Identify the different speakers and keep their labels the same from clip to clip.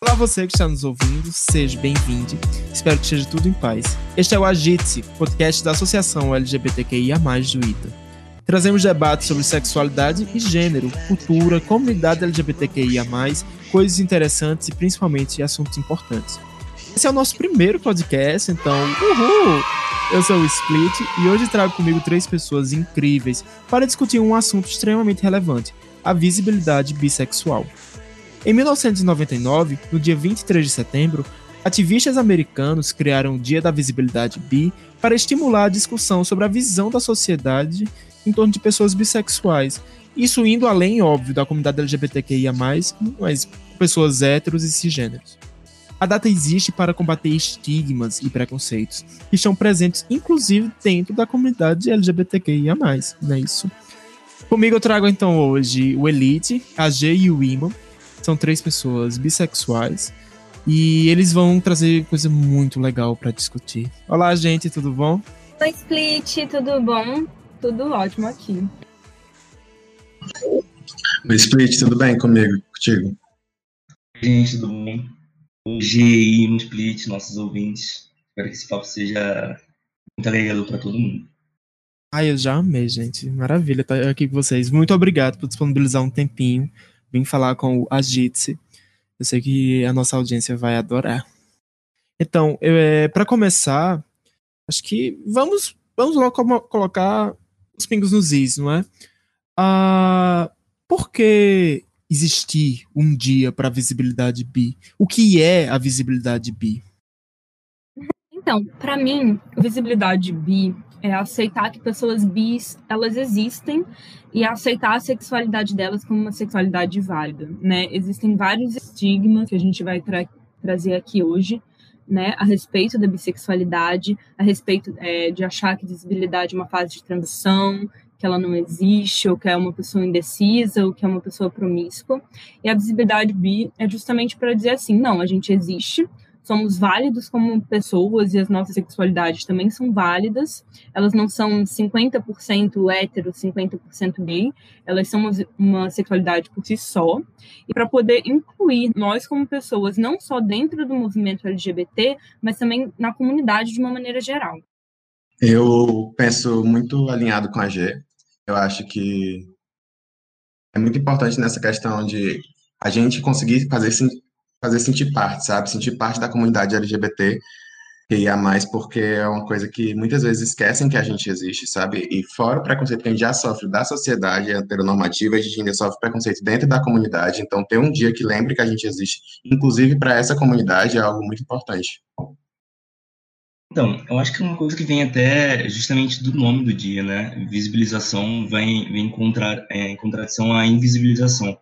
Speaker 1: Olá você que está nos ouvindo, seja bem-vindo. Espero que esteja tudo em paz. Este é o Agite, podcast da Associação LGBTQIA+, do ITA. Trazemos debates sobre sexualidade e gênero, cultura, comunidade LGBTQIA+, coisas interessantes e principalmente assuntos importantes. Esse é o nosso primeiro podcast, então, uhul! Eu sou o Split e hoje trago comigo três pessoas incríveis para discutir um assunto extremamente relevante, a visibilidade bissexual. Em 1999, no dia 23 de setembro, ativistas americanos criaram o Dia da Visibilidade Bi para estimular a discussão sobre a visão da sociedade em torno de pessoas bissexuais. Isso indo além, óbvio, da comunidade LGBTQIA, mas pessoas héteros e cisgêneros. A data existe para combater estigmas e preconceitos que estão presentes, inclusive, dentro da comunidade LGBTQIA, não é isso? Comigo eu trago então hoje o Elite, a G e o Iman, são três pessoas bissexuais e eles vão trazer coisa muito legal para discutir. Olá, gente, tudo bom?
Speaker 2: Oi, Split, tudo bom? Tudo ótimo aqui.
Speaker 3: Oi, Split, tudo bem comigo, contigo?
Speaker 4: Gente, tudo bom? Hoje, no Split, nossos ouvintes. Espero que esse papo seja muito legal para todo mundo.
Speaker 1: Ai, eu já amei, gente. Maravilha estar aqui com vocês. Muito obrigado por disponibilizar um tempinho vim falar com o Ajitse. Eu sei que a nossa audiência vai adorar. Então, é, para começar, acho que vamos, vamos logo colocar os pingos nos is, não é? Ah, por que existir um dia para visibilidade bi? O que é a visibilidade bi?
Speaker 2: Então, para mim, visibilidade bi é aceitar que pessoas bis elas existem e aceitar a sexualidade delas como uma sexualidade válida, né? Existem vários estigmas que a gente vai tra trazer aqui hoje, né, a respeito da bissexualidade, a respeito é, de achar que visibilidade é uma fase de transição, que ela não existe, ou que é uma pessoa indecisa, ou que é uma pessoa promíscua. E a visibilidade bi é justamente para dizer assim, não, a gente existe, somos válidos como pessoas e as nossas sexualidades também são válidas. Elas não são 50% hétero, 50% gay, elas são uma sexualidade por si só. E para poder incluir nós como pessoas, não só dentro do movimento LGBT, mas também na comunidade de uma maneira geral.
Speaker 3: Eu penso muito alinhado com a G. Eu acho que é muito importante nessa questão de a gente conseguir fazer fazer sentir parte, sabe? Sentir parte da comunidade LGBT que ia mais, porque é uma coisa que muitas vezes esquecem que a gente existe, sabe? E fora o preconceito que a gente já sofre da sociedade heteronormativa, a gente ainda sofre preconceito dentro da comunidade. Então, ter um dia que lembre que a gente existe, inclusive para essa comunidade, é algo muito importante.
Speaker 4: Então, eu acho que é uma coisa que vem até justamente do nome do dia, né? Visibilização vem, vem contra, é, em contradição à invisibilização.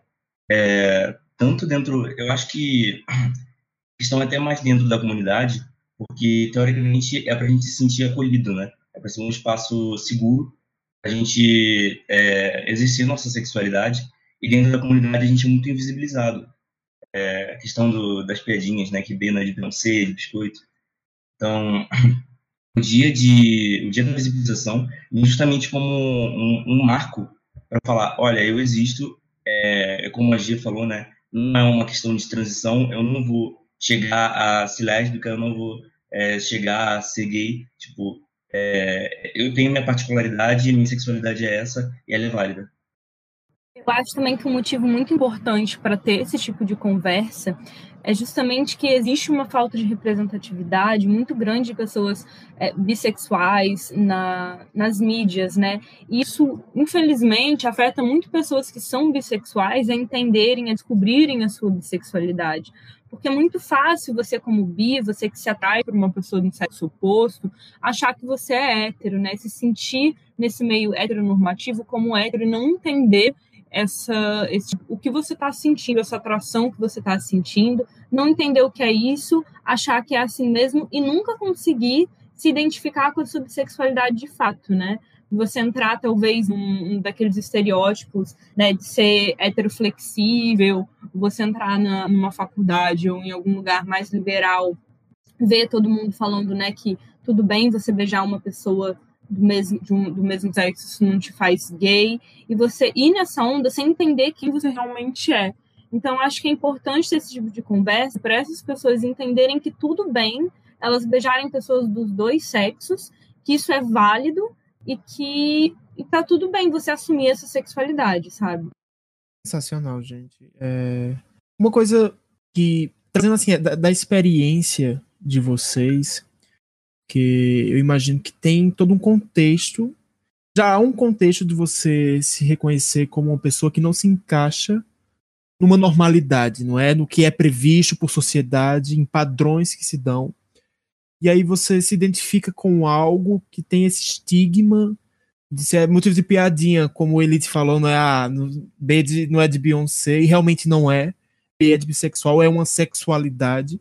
Speaker 4: É, tanto dentro, eu acho que estão até mais dentro da comunidade, porque teoricamente é para a gente se sentir acolhido, né? É para ser um espaço seguro, a gente é, exercer nossa sexualidade e dentro da comunidade a gente é muito invisibilizado. É, a questão do, das piadinhas, né? Que Bena de Beyoncé, de biscoito. Então, o dia de o dia da visibilização justamente como um, um marco para falar, olha, eu existo, é, como a Gia falou, né? Não é uma questão de transição, eu não vou chegar a ser lésbica, eu não vou é, chegar a ser gay, tipo, é, eu tenho minha particularidade, minha sexualidade é essa, e ela é válida.
Speaker 2: Eu acho também que um motivo muito importante para ter esse tipo de conversa é justamente que existe uma falta de representatividade muito grande de pessoas é, bissexuais na, nas mídias, né? Isso, infelizmente, afeta muito pessoas que são bissexuais a entenderem, a descobrirem a sua bissexualidade. Porque é muito fácil você, como bi, você que se atrai por uma pessoa do sexo oposto, achar que você é hétero, né? Se sentir nesse meio heteronormativo como hétero e não entender essa, esse, o que você está sentindo, essa atração que você está sentindo, não entender o que é isso, achar que é assim mesmo e nunca conseguir se identificar com a subsexualidade de fato, né? Você entrar, talvez, num, um daqueles estereótipos, né, de ser heteroflexível, você entrar na, numa faculdade ou em algum lugar mais liberal, ver todo mundo falando, né, que tudo bem você beijar uma pessoa do mesmo, um, do mesmo sexo, isso não te faz gay, e você ir nessa onda sem entender quem você realmente é. Então, acho que é importante ter esse tipo de conversa para essas pessoas entenderem que tudo bem elas beijarem pessoas dos dois sexos, que isso é válido e que e tá tudo bem você assumir essa sexualidade, sabe?
Speaker 1: Sensacional, gente. É... Uma coisa que, trazendo assim, é da, da experiência de vocês, que eu imagino que tem todo um contexto. Já há um contexto de você se reconhecer como uma pessoa que não se encaixa numa normalidade, não é? No que é previsto por sociedade, em padrões que se dão. E aí você se identifica com algo que tem esse estigma de ser motivo de piadinha, como ele te falou, não é ah, B de, não é de Beyoncé, e realmente não é. B é de bissexual, é uma sexualidade.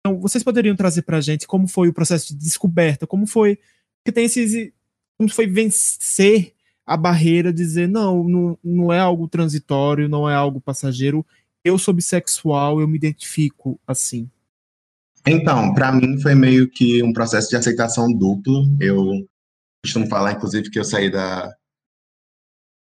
Speaker 1: Então, vocês poderiam trazer pra gente como foi o processo de descoberta, como foi que tem esses como foi vencer a barreira, dizer não, não, não é algo transitório, não é algo passageiro. Eu sou bissexual, eu me identifico assim.
Speaker 3: Então, para mim foi meio que um processo de aceitação duplo. Eu costumo falar, inclusive, que eu saí da,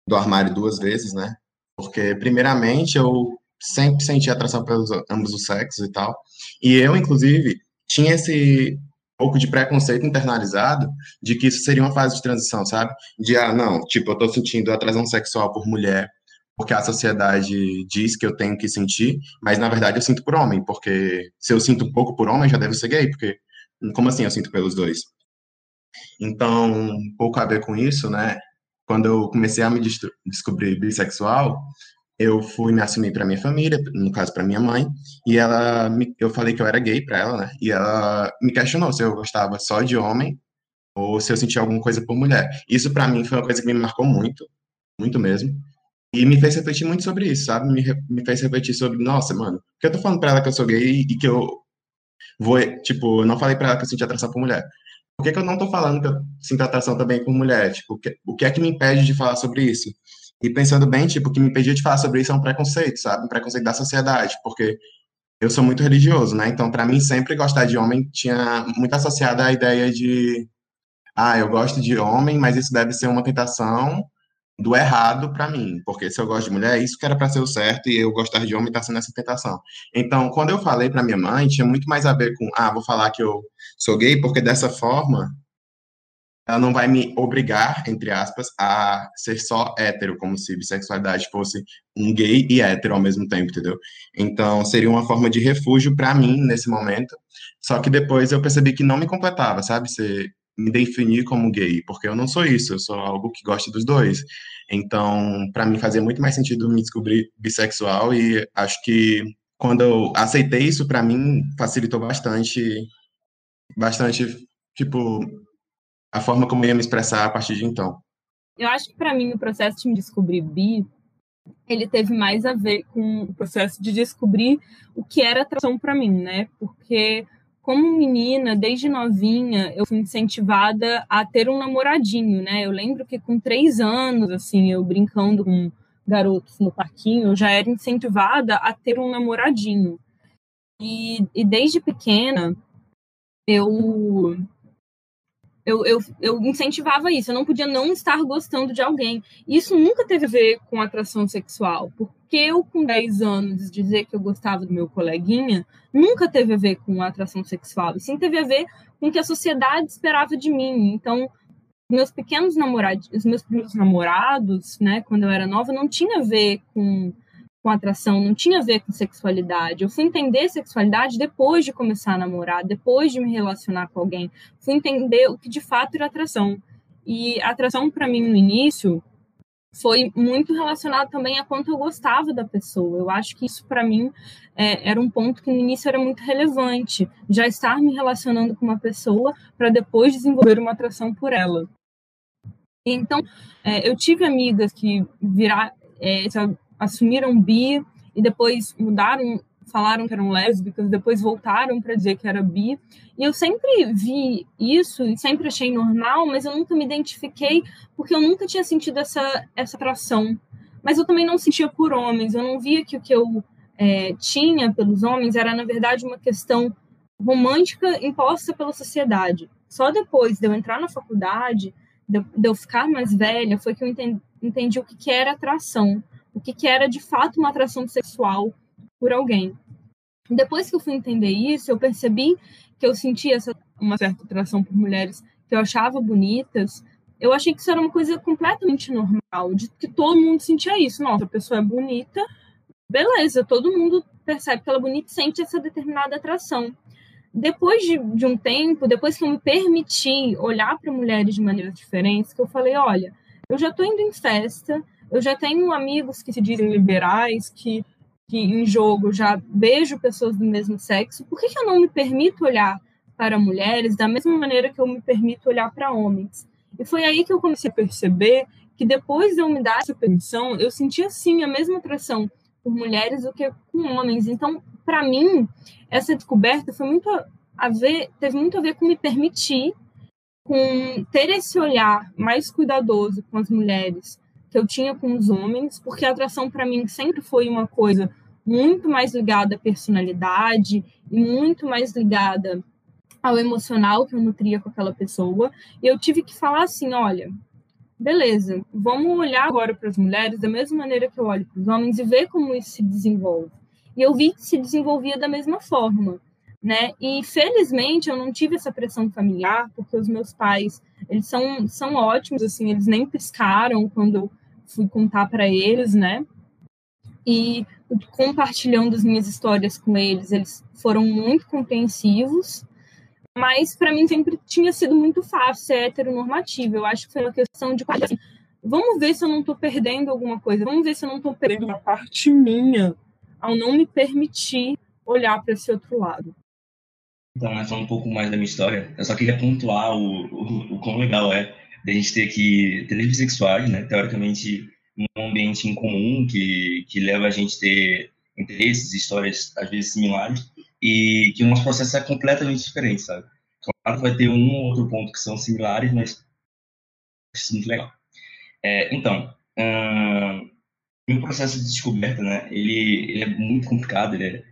Speaker 3: do armário duas vezes, né? Porque, primeiramente, eu sempre senti atração pelos ambos os sexos e tal. E eu, inclusive, tinha esse pouco de preconceito internalizado de que isso seria uma fase de transição, sabe? De, ah, não, tipo, eu tô sentindo atração sexual por mulher porque a sociedade diz que eu tenho que sentir, mas na verdade eu sinto por homem, porque se eu sinto um pouco por homem, já deve ser gay, porque como assim eu sinto pelos dois? Então, pouco a ver com isso, né? Quando eu comecei a me descobrir bissexual, eu fui me assumir para minha família, no caso para minha mãe, e ela, me, eu falei que eu era gay para ela, né? E ela me questionou se eu gostava só de homem ou se eu sentia alguma coisa por mulher. Isso para mim foi uma coisa que me marcou muito, muito mesmo. E me fez refletir muito sobre isso, sabe? Me, me fez refletir sobre, nossa, mano, por que eu tô falando pra ela que eu sou gay e que eu vou, tipo, eu não falei pra ela que eu senti atração por mulher? Por que, que eu não tô falando que eu sinto atração também por mulher? Tipo, o que, o que é que me impede de falar sobre isso? E pensando bem, tipo, o que me impedia de falar sobre isso é um preconceito, sabe? Um preconceito da sociedade, porque eu sou muito religioso, né? Então, para mim, sempre gostar de homem tinha muito associada a ideia de, ah, eu gosto de homem, mas isso deve ser uma tentação do errado para mim, porque se eu gosto de mulher, isso que era para ser o certo e eu gostar de homem está sendo essa tentação. Então, quando eu falei para minha mãe, tinha muito mais a ver com, ah, vou falar que eu sou gay, porque dessa forma ela não vai me obrigar, entre aspas, a ser só hétero, como se bissexualidade fosse um gay e hétero ao mesmo tempo, entendeu? Então, seria uma forma de refúgio para mim nesse momento. Só que depois eu percebi que não me completava, sabe? Ser me definir como gay, porque eu não sou isso, eu sou algo que gosta dos dois. Então, para mim fazia muito mais sentido me descobrir bissexual e acho que quando eu aceitei isso para mim facilitou bastante bastante tipo a forma como eu ia me expressar a partir de então.
Speaker 2: Eu acho que para mim o processo de me descobrir bi ele teve mais a ver com o processo de descobrir o que era atração para mim, né? Porque como menina, desde novinha, eu fui incentivada a ter um namoradinho, né? Eu lembro que com três anos, assim, eu brincando com garotos no parquinho, eu já era incentivada a ter um namoradinho. E, e desde pequena, eu eu, eu, eu incentivava isso, eu não podia não estar gostando de alguém. Isso nunca teve a ver com atração sexual, porque eu, com 10 anos, dizer que eu gostava do meu coleguinha, nunca teve a ver com atração sexual, e sim teve a ver com o que a sociedade esperava de mim. Então, meus pequenos namorados, os meus primeiros namorados, né, quando eu era nova, não tinha a ver com com atração, não tinha a ver com sexualidade. Eu fui entender sexualidade depois de começar a namorar, depois de me relacionar com alguém. Fui entender o que de fato era atração. E atração para mim no início foi muito relacionado também a quanto eu gostava da pessoa. Eu acho que isso para mim é, era um ponto que no início era muito relevante, já estar me relacionando com uma pessoa para depois desenvolver uma atração por ela. Então, é, eu tive amigas que virar, é, assumiram bi e depois mudaram, falaram que eram lésbicas, depois voltaram para dizer que era bi. E eu sempre vi isso e sempre achei normal, mas eu nunca me identifiquei porque eu nunca tinha sentido essa, essa atração. Mas eu também não sentia por homens, eu não via que o que eu é, tinha pelos homens era, na verdade, uma questão romântica imposta pela sociedade. Só depois de eu entrar na faculdade, de eu, ficar mais velha, foi que eu entendi, entendi o que, que era atração o que, que era de fato uma atração sexual por alguém. Depois que eu fui entender isso, eu percebi que eu sentia essa, uma certa atração por mulheres que eu achava bonitas. Eu achei que isso era uma coisa completamente normal, de que todo mundo sentia isso. Nossa, a pessoa é bonita, beleza, todo mundo percebe que ela é bonita e sente essa determinada atração. Depois de, de um tempo, depois que eu me permiti olhar para mulheres de maneiras diferentes, que eu falei, olha, eu já estou indo em festa, eu já tenho amigos que se dizem liberais, que que em jogo já beijo pessoas do mesmo sexo, por que, que eu não me permito olhar para mulheres da mesma maneira que eu me permito olhar para homens? E foi aí que eu comecei a perceber que depois de eu me dar essa permissão, eu sentia sim a mesma atração por mulheres do que com homens. Então, para mim, essa descoberta foi muito a ver, teve muito a ver com me permitir, com ter esse olhar mais cuidadoso com as mulheres, que eu tinha com os homens, porque a atração para mim sempre foi uma coisa muito mais ligada à personalidade e muito mais ligada ao emocional que eu nutria com aquela pessoa. E eu tive que falar assim: olha, beleza, vamos olhar agora para as mulheres da mesma maneira que eu olho para os homens e ver como isso se desenvolve. E eu vi que se desenvolvia da mesma forma. Né? E felizmente eu não tive essa pressão familiar, porque os meus pais, eles são, são ótimos, assim, eles nem piscaram quando fui contar para eles, né? E compartilhando as minhas histórias com eles, eles foram muito compreensivos, mas para mim sempre tinha sido muito fácil ser heteronormativo. Eu acho que foi uma questão de assim, vamos ver se eu não estou perdendo alguma coisa, vamos ver se eu não estou perdendo uma parte minha ao não me permitir olhar para esse outro lado.
Speaker 4: Então, falando um pouco mais da minha história, eu só queria pontuar o, o, o quão legal é da gente ter aqui três bissexuais, né? Teoricamente, um ambiente em comum que, que leva a gente a ter interesses, histórias às vezes similares, e que o nosso processo é completamente diferente, sabe? Claro vai ter um ou outro ponto que são similares, mas isso é muito legal. É, então, hum, meu processo de descoberta, né? Ele, ele é muito complicado, ele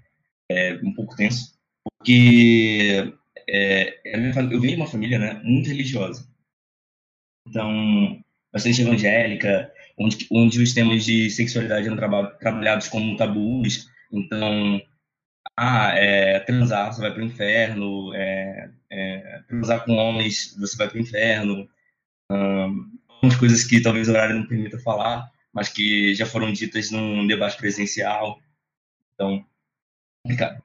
Speaker 4: é, é um pouco tenso, porque é, é eu venho de uma família, né, muito religiosa. Então, bastante evangélica, onde, onde os temas de sexualidade eram traba, trabalhados como tabus. Então, ah, é, transar, você vai para o inferno, é, é, transar com homens, você vai para o inferno. Um, algumas coisas que talvez o horário não permita falar, mas que já foram ditas num debate presencial. Então, complicado.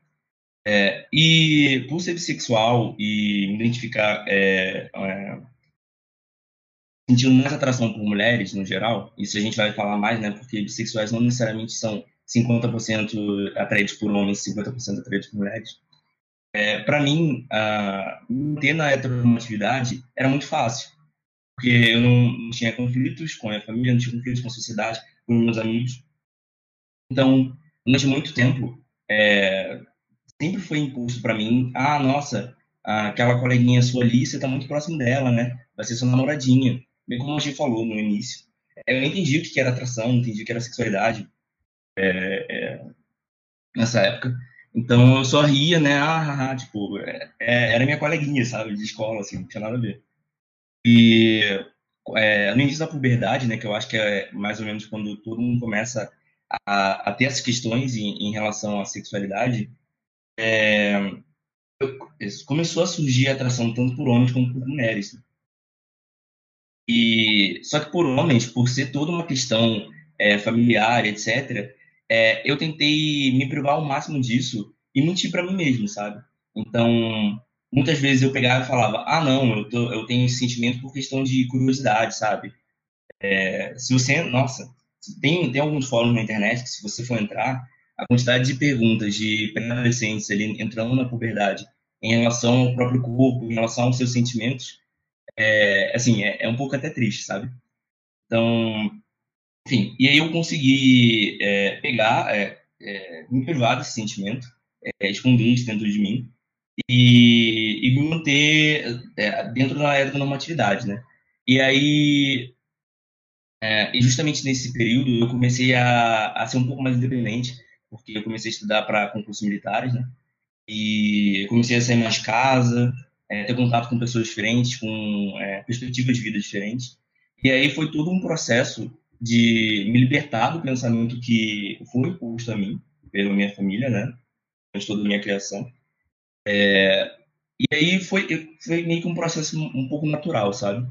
Speaker 4: É, e por ser bissexual e identificar é, é, sentindo mais atração por mulheres no geral, isso a gente vai falar mais, né, porque bissexuais não necessariamente são 50% atraídos por homens, 50% atraídos por mulheres. É, para mim, manter na heteronormatividade era muito fácil, porque eu não, tinha conflitos com a minha família, não tinha conflitos com a sociedade, com meus amigos. Então, durante muito tempo, é, sempre foi imposto para mim, ah, nossa, aquela coleguinha sua ali, você tá muito próximo dela, né? Vai ser sua namoradinha bem como a gente falou no início, eu entendi o que era atração, entendi o que era sexualidade é, é, nessa época. Então eu só ria, né? Ah, ah, ah tipo, é, é, era minha coleguinha, sabe, de escola, assim, não tinha nada a ver. E é, no início da puberdade, né, que eu acho que é mais ou menos quando todo mundo começa a, a ter essas questões em, em relação à sexualidade, é, eu, começou a surgir atração tanto por homens como por mulheres. E só que por homens, por ser toda uma questão é, familiar, etc., é, eu tentei me privar ao máximo disso e mentir para mim mesmo, sabe? Então, muitas vezes eu pegava e falava: ah, não, eu, tô, eu tenho esse sentimento por questão de curiosidade, sabe? É, se você, nossa, tem, tem alguns fóruns na internet que, se você for entrar, a quantidade de perguntas de pré-adolescentes ali entrando na puberdade em relação ao próprio corpo, em relação aos seus sentimentos, é, assim, é, é, um pouco até triste, sabe? Então, enfim, e aí eu consegui é, pegar, é, é, me privar desse sentimento, é, esconder isso dentro de mim e, e me manter dentro da heteronormatividade, né? E aí, e justamente nesse período, eu comecei a, a ser um pouco mais independente, porque eu comecei a estudar para concursos militares, né? E comecei a sair mais de casa, é, ter contato com pessoas diferentes, com é, perspectivas de vida diferentes. E aí foi todo um processo de me libertar do pensamento que foi imposto a mim pela minha família, né? Durante toda a minha criação. É, e aí foi, foi meio que um processo um pouco natural, sabe?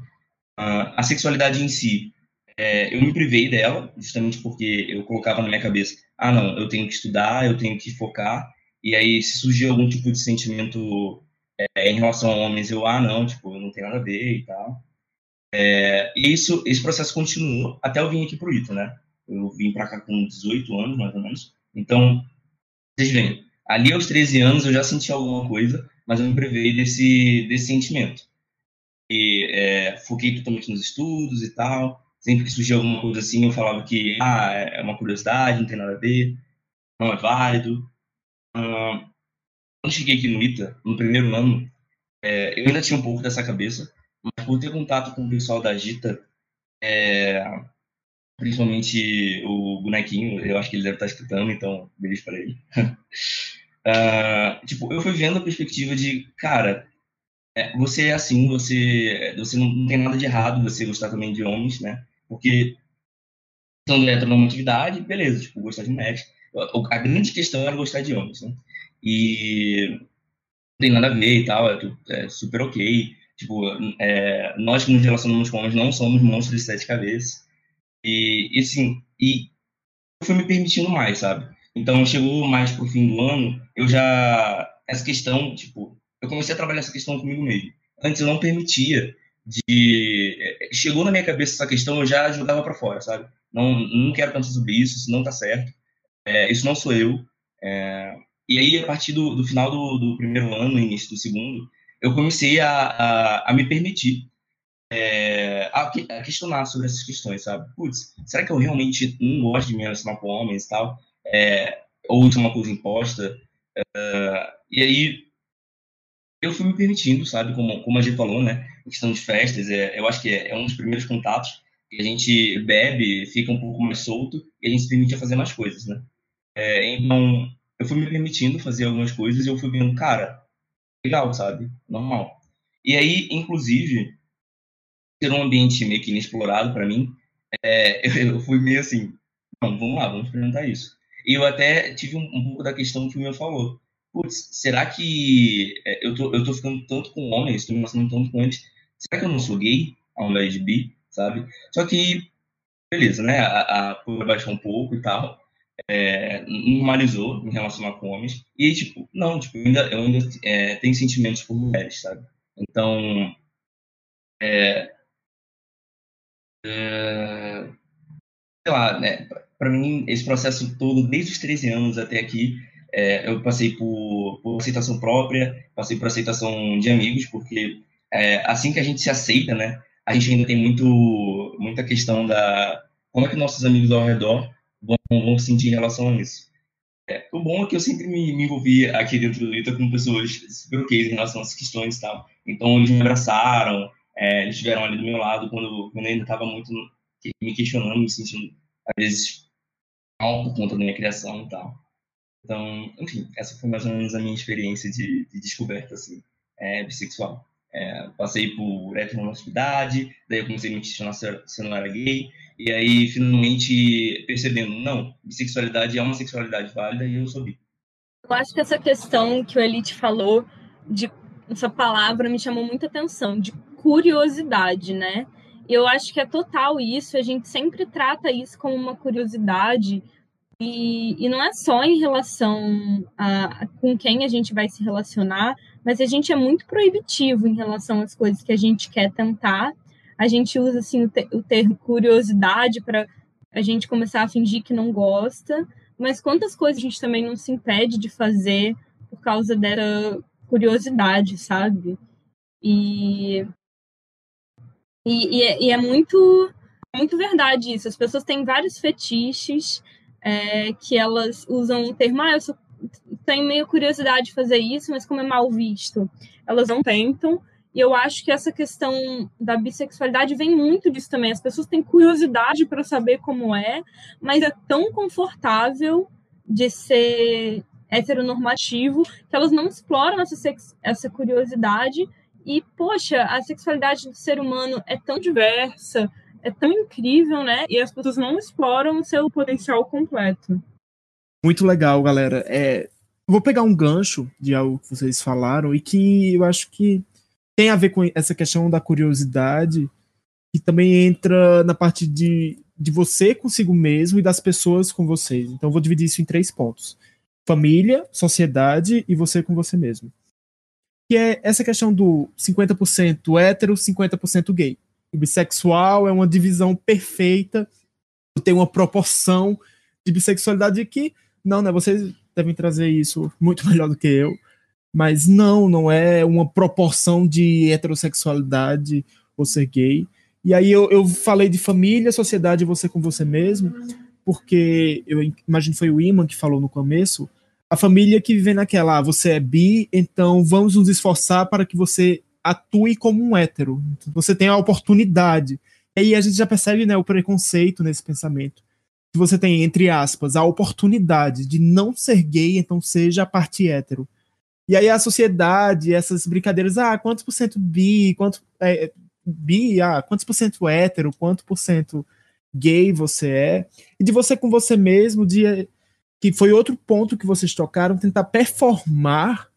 Speaker 4: a sexualidade em si, é, eu me privei dela, justamente porque eu colocava na minha cabeça, ah, não, eu tenho que estudar, eu tenho que focar, e aí se algum tipo de sentimento é, em relação a homens, eu, ah, não, tipo, não tem nada a ver e tal. É, e isso, esse processo continuou até eu vir aqui pro ITA, né? Eu vim para cá com 18 anos, mais ou menos. Então, vocês veem, ali aos 13 anos eu já senti alguma coisa, mas eu me privei desse, desse sentimento. E é, foquei totalmente nos estudos e tal. Sempre que surgia alguma coisa assim, eu falava que ah, é uma curiosidade, não tem nada a ver, não é válido. Ah, quando cheguei aqui no ITA, no primeiro ano, é, eu ainda tinha um pouco dessa cabeça, mas por ter contato com o pessoal da Gita, é, principalmente o bonequinho, eu acho que ele deve estar escutando, então beijo para ele. uh, tipo, eu fui vendo a perspectiva de, cara, é, você é assim, você, você não, tem nada de errado você gostar também de homens, né? Porque de heteronormatividade, beleza, tipo, gostar de mulheres. A grande questão era gostar de homens, né? E não tem nada a ver e tal, é, é super ok. Tipo, é, nós que nos relacionamos com homens não somos monstros de sete cabeças. E, e assim, e eu fui me permitindo mais, sabe? Então, chegou mais pro fim do ano, eu já... Essa questão, tipo, eu comecei a trabalhar essa questão comigo mesmo. Antes eu não permitia de é, chegou na minha cabeça essa questão, eu já jogava para fora, sabe? Não, não quero pensar sobre isso, isso não tá certo. É, isso não sou eu. É, e aí, a partir do, do final do, do, primeiro ano, início do segundo, eu comecei a, a, a me permitir é, a, a, questionar sobre essas questões, sabe? Putz, será que eu realmente não gosto de me relacionar com homens e tal? É, ou isso é uma coisa imposta? É, e aí, eu fui me permitindo, sabe? Como, como a gente falou, né? A questão de festas, é, eu acho que é, é um dos primeiros contatos que a gente bebe, fica um pouco mais solto e a gente se permite fazer mais coisas, né? É, então, eu fui me permitindo fazer algumas coisas e eu fui vendo, cara, legal, sabe? Normal. E aí, inclusive, ser um ambiente meio que inexplorado para mim, é, eu fui meio assim, não, vamos lá, vamos experimentar isso. E eu até tive um, um pouco da questão que o meu falou putz, será que é, eu tô, eu tô ficando tanto com homens, tô me relacionando tanto com eles, será que eu não sou gay ao invés de bi, sabe? Só que, beleza, né, a, a baixou um pouco e tal, é, normalizou em relação a homens, e tipo, não, tipo, eu ainda, eu ainda é, tenho sentimentos por mulheres, sabe? Então, é, é, sei lá, né, pra mim, esse processo todo, desde os 13 anos até aqui, é, eu passei por, por, aceitação própria, passei por aceitação de amigos, porque é, assim que a gente se aceita, né, a gente ainda tem muito, muita questão da como é que nossos amigos ao redor vão, vão se sentir em relação a isso. É, o bom é que eu sempre me, me envolvi aqui dentro do Lita com pessoas super ok em relação essas questões e tal. Então, eles me abraçaram, é, eles estiveram ali do meu lado quando, quando eu ainda estava muito me questionando, me sentindo, às vezes, mal por conta da minha criação e tal. Então, enfim, essa foi mais ou menos a minha experiência de, de descoberta, assim, é, bissexual. É, passei por heteronormatividade, daí eu comecei a me questionar se eu não era gay, e aí finalmente percebendo, não, bissexualidade é uma sexualidade válida e eu sou bi.
Speaker 2: Eu acho que essa questão que o Elite falou, de essa palavra me chamou muita atenção, de curiosidade, né? Eu acho que é total isso, a gente sempre trata isso como uma curiosidade, e, e não é só em relação a, com quem a gente vai se relacionar, mas a gente é muito proibitivo em relação às coisas que a gente quer tentar. A gente usa assim o, o termo curiosidade para a gente começar a fingir que não gosta, mas quantas coisas a gente também não se impede de fazer por causa dessa curiosidade, sabe? E, e, e, é, e é muito, muito verdade isso. As pessoas têm vários fetiches é, que elas usam o termo, ah, eu sou, tenho meio curiosidade de fazer isso, mas como é mal visto, elas não tentam. E eu acho que essa questão da bissexualidade vem muito disso também. As pessoas têm curiosidade para saber como é, mas é tão confortável de ser heteronormativo que elas não exploram essa, essa curiosidade. E, poxa, a sexualidade do ser humano é tão diversa, é tão incrível, né? E as pessoas não exploram o seu potencial completo.
Speaker 1: Muito legal, galera. É, vou pegar um gancho de algo que vocês falaram e que eu acho que tem a ver com essa questão da curiosidade e também entra na parte de, de você consigo mesmo e das pessoas com vocês. Então, eu vou dividir isso em três pontos: família, sociedade e você com você mesmo. Que é essa questão do 50% hétero, 50% gay. O bissexual é uma divisão perfeita, tem uma proporção de bissexualidade que, não, né? Vocês devem trazer isso muito melhor do que eu. Mas não, não é uma proporção de heterossexualidade ou ser gay. E aí eu, eu falei de família, sociedade você com você mesmo, porque eu imagino foi o Iman que falou no começo, a família que vive naquela, ah, você é bi, então vamos nos esforçar para que você atue como um hétero. Você tem a oportunidade. E aí a gente já percebe né, o preconceito nesse pensamento. Se você tem, entre aspas, a oportunidade de não ser gay, então seja a parte hétero. E aí a sociedade, essas brincadeiras, ah, quantos por cento bi, quanto é, bi, ah, quantos por cento hétero, quanto por cento gay você é, e de você com você mesmo, de que foi outro ponto que vocês tocaram, tentar performar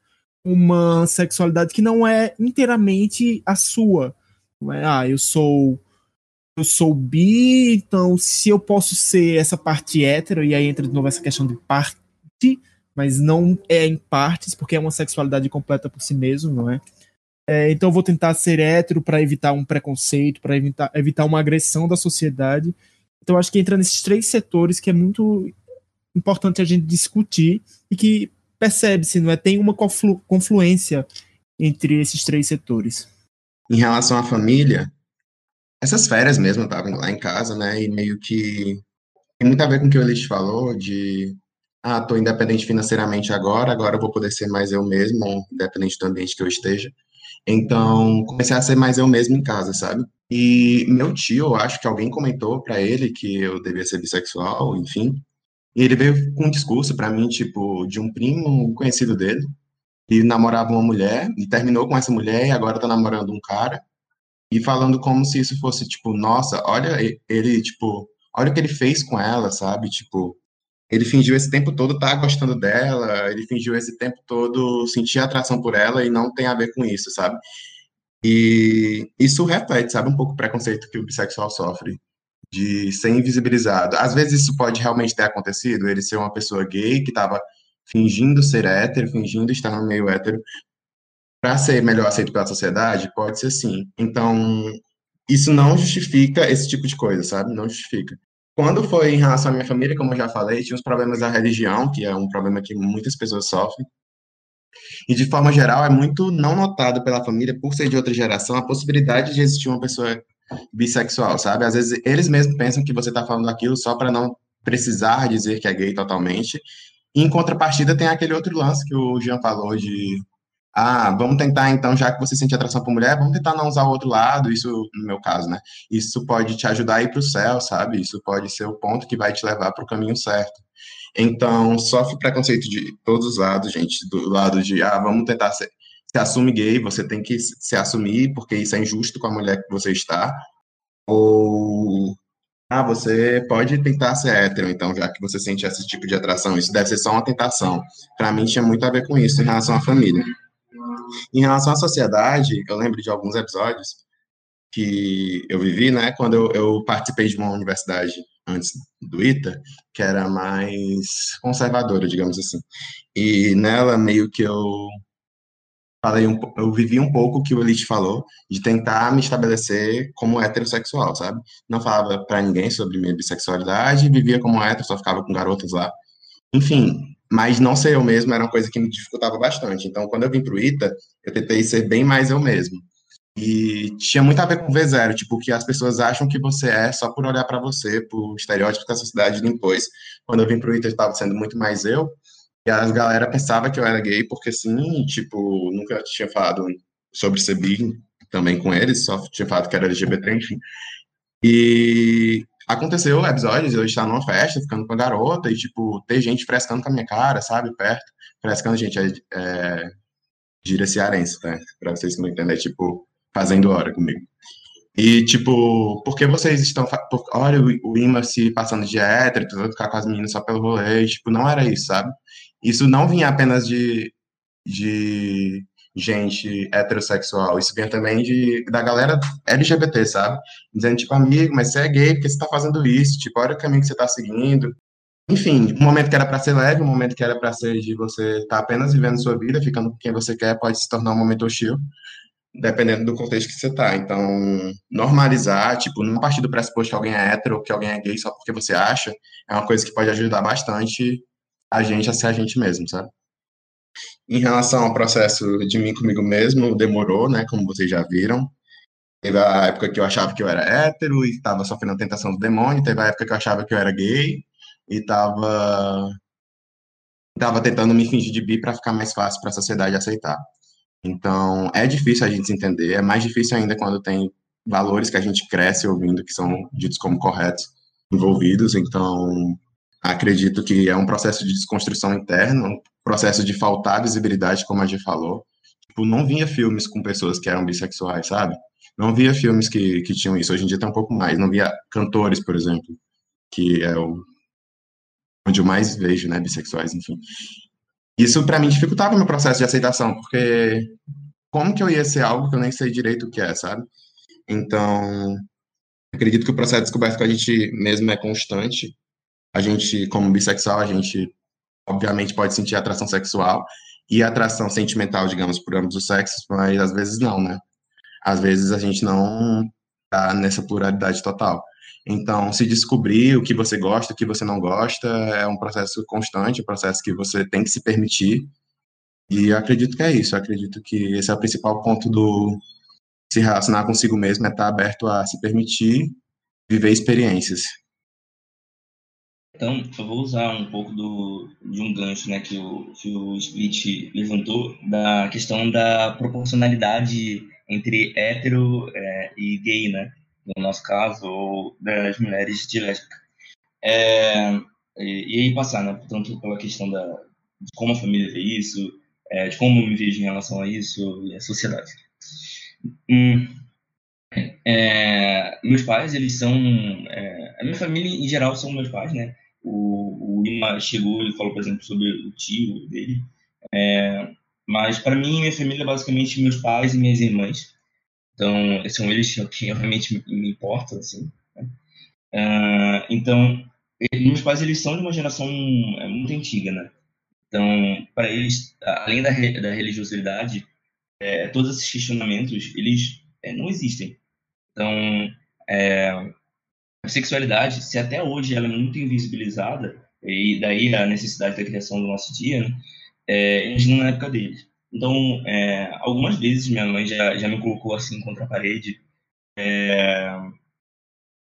Speaker 1: uma sexualidade que não é inteiramente a sua. Não é, ah, eu sou eu sou bi, então se eu posso ser essa parte hétero, e aí entra de novo essa questão de parte, mas não é em partes, porque é uma sexualidade completa por si mesmo, não é? É, então eu vou tentar ser hétero para evitar um preconceito, para evitar, evitar uma agressão da sociedade. Então acho que entra nesses três setores que é muito importante a gente discutir e que percebe-se, não é? Tem uma conflu confluência entre esses três setores.
Speaker 3: Em relação à família, essas férias mesmo, eu tava lá em casa, né? E meio que tem muito a ver com o que o Elis falou de ah, tô independente financeiramente agora, agora eu vou poder ser mais eu mesmo, independente do ambiente que eu esteja. Então, comecei a ser mais eu mesmo em casa, sabe? E meu tio, eu acho que alguém comentou para ele que eu devia ser bissexual, enfim. E ele veio com um discurso para mim, tipo, de um primo conhecido dele, que namorava uma mulher e terminou com essa mulher e agora tá namorando um cara. E falando como se isso fosse, tipo, nossa, olha ele, tipo, olha o que ele fez com ela, sabe? Tipo, ele fingiu esse tempo todo estar tá gostando dela, ele fingiu esse tempo todo sentir atração por ela e não tem a ver com isso, sabe? E isso reflete, sabe, um pouco o preconceito que o bissexual sofre, de ser invisibilizado. Às vezes isso pode realmente ter acontecido, ele ser uma pessoa gay que estava fingindo ser hétero, fingindo estar no meio hétero, para ser melhor aceito pela sociedade, pode ser sim. Então, isso não justifica esse tipo de coisa, sabe? Não justifica. Quando foi em relação à minha família, como eu já falei, tinha os problemas da religião, que é um problema que muitas pessoas sofrem. E, de forma geral, é muito não notado pela família, por ser de outra geração, a possibilidade de existir uma pessoa bissexual, sabe? Às vezes eles mesmos pensam que você está falando aquilo só para não precisar dizer que é gay totalmente. E, em contrapartida, tem aquele outro lance que o Jean falou de ah, vamos tentar então, já que você sente atração por mulher, vamos tentar não usar o outro lado, isso no meu caso, né? Isso pode te ajudar a ir para o céu, sabe? Isso pode ser o ponto que vai te levar para o caminho certo. Então, sofre preconceito de todos os lados, gente, do lado de, ah, vamos tentar ser, se assume gay, você tem que se assumir porque isso é injusto com a mulher que você está, ou ah, você pode tentar ser hétero, então, já que você sente esse tipo de atração, isso deve ser só uma tentação. Para mim, tinha muito a ver com isso em relação à família. Em relação à sociedade, eu lembro de alguns episódios que eu vivi, né, quando eu, eu participei de uma universidade antes do ITA, que era mais conservadora, digamos assim. E nela, meio que eu falei um, eu vivi um pouco o que o Elite falou, de tentar me estabelecer como heterossexual, sabe? Não falava para ninguém sobre minha bissexualidade, vivia como hétero, só ficava com garotas lá. Enfim, mas não ser eu mesmo era uma coisa que me dificultava bastante. Então, quando eu vim para o ITA, eu tentei ser bem mais eu mesmo. E tinha muito a ver com o V0, tipo, que as pessoas acham que você é só por olhar para você, por estereótipos que a sociedade impôs. Quando eu vim para o ITA, eu estava sendo muito mais eu, e a galera pensava que eu era gay, porque sim, tipo, nunca tinha falado sobre ser bi também com eles, só tinha falado que era LGBT, enfim. E aconteceu episódios eu estar numa festa, ficando com a garota, e, tipo, ter gente frescando com a minha cara, sabe, perto. Frescando, gente, é, é cearense, tá? Pra vocês não entenderem, tipo, fazendo hora comigo. E, tipo, por que vocês estão. Por, olha o, o Ima se passando de hétero, tentando ficar com as meninas só pelo rolê. Tipo, não era isso, sabe? Isso não vinha apenas de, de gente heterossexual, isso vinha também de, da galera LGBT, sabe? Dizendo, tipo, amigo, mas você é gay, porque você tá fazendo isso? Tipo, olha o caminho que você tá seguindo. Enfim, um momento que era para ser leve, um momento que era para ser de você estar tá apenas vivendo sua vida, ficando com quem você quer, pode se tornar um momento hostil, dependendo do contexto que você tá. Então, normalizar, tipo, não partir do pressuposto que alguém é hétero ou que alguém é gay só porque você acha, é uma coisa que pode ajudar bastante a gente a ser a gente mesmo, sabe? Em relação ao processo de mim comigo mesmo, demorou, né, como vocês já viram. Teve a época que eu achava que eu era hétero e estava sofrendo a tentação do demônio, teve a época que eu achava que eu era gay e estava tava tentando me fingir de bi para ficar mais fácil para a sociedade aceitar. Então, é difícil a gente se entender, é mais difícil ainda quando tem valores que a gente cresce ouvindo que são ditos como corretos envolvidos. Então, acredito que é um processo de desconstrução interna, um processo de faltar visibilidade, como a gente falou. Tipo, não via filmes com pessoas que eram bissexuais, sabe? Não via filmes que, que tinham isso. Hoje em dia tem um pouco mais. Não via cantores, por exemplo, que é o onde eu mais vejo, né, bissexuais, enfim. Isso para mim dificultava meu processo de aceitação, porque como que eu ia ser algo que eu nem sei direito o que é, sabe? Então, acredito que o processo de descoberta com a gente mesmo é constante. A gente, como bissexual, a gente obviamente pode sentir atração sexual e atração sentimental, digamos, por ambos os sexos, mas às vezes não, né? Às vezes a gente não tá nessa pluralidade total. Então, se descobrir o que você gosta, o que você não gosta, é um processo constante, um processo que você tem que se permitir. E acredito que é isso. Acredito que esse é o principal ponto do se relacionar consigo mesmo, é estar aberto a se permitir viver experiências.
Speaker 4: Então, eu vou usar um pouco do, de um gancho né, que, o, que o Split levantou, da questão da proporcionalidade entre hétero é, e gay, né? No nosso caso, ou das mulheres de lésbica. É, e, e, aí passar, né? Tanto pela questão da, de como a família vê isso, é, de como eu me vejo em relação a isso e a sociedade. Hum, é, meus pais, eles são. É, a minha família em geral são meus pais, né? O, o Lima chegou e falou, por exemplo, sobre o tio dele. É, mas para mim, minha família é basicamente meus pais e minhas irmãs. Então, são eles que realmente me importam, assim. Né? Uh, então, meus pais, eles são de uma geração é, muito antiga, né? Então, para eles, além da, da religiosidade, é, todos esses questionamentos, eles é, não existem. Então, é, a sexualidade, se até hoje ela é muito invisibilizada, e daí a necessidade da criação do nosso dia, né, é, imagina na época deles. Então, é, algumas vezes minha mãe já, já me colocou assim contra a parede. É,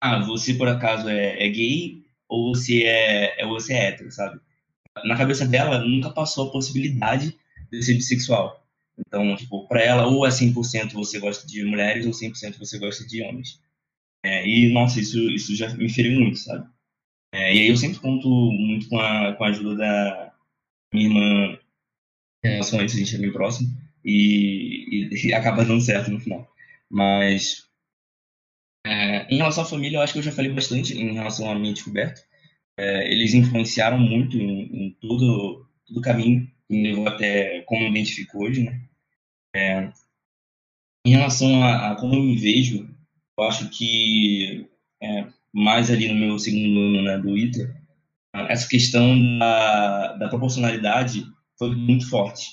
Speaker 4: ah, você por acaso é, é, gay ou você é, é, você é hétero, sabe? Na cabeça dela nunca passou a possibilidade de ser bissexual. Então, tipo, ela, ou é 100% você gosta de mulheres ou 100% você gosta de homens. É, e, nossa, isso, isso já me feriu muito, sabe? É, e aí eu sempre conto muito com a, com a ajuda da minha irmã em relação a isso, a gente é bem próximo, e, e, e acaba dando certo no final. Mas, é, em relação à família, eu acho que eu já falei bastante em relação à minha descoberta. É, eles influenciaram muito em, em todo, todo o caminho que me levou até como eu me identifico hoje, né? É, em relação a, a, como eu me vejo, eu acho que é, mais ali no meu segundo ano né, do ITA, essa questão da, da proporcionalidade foi muito forte.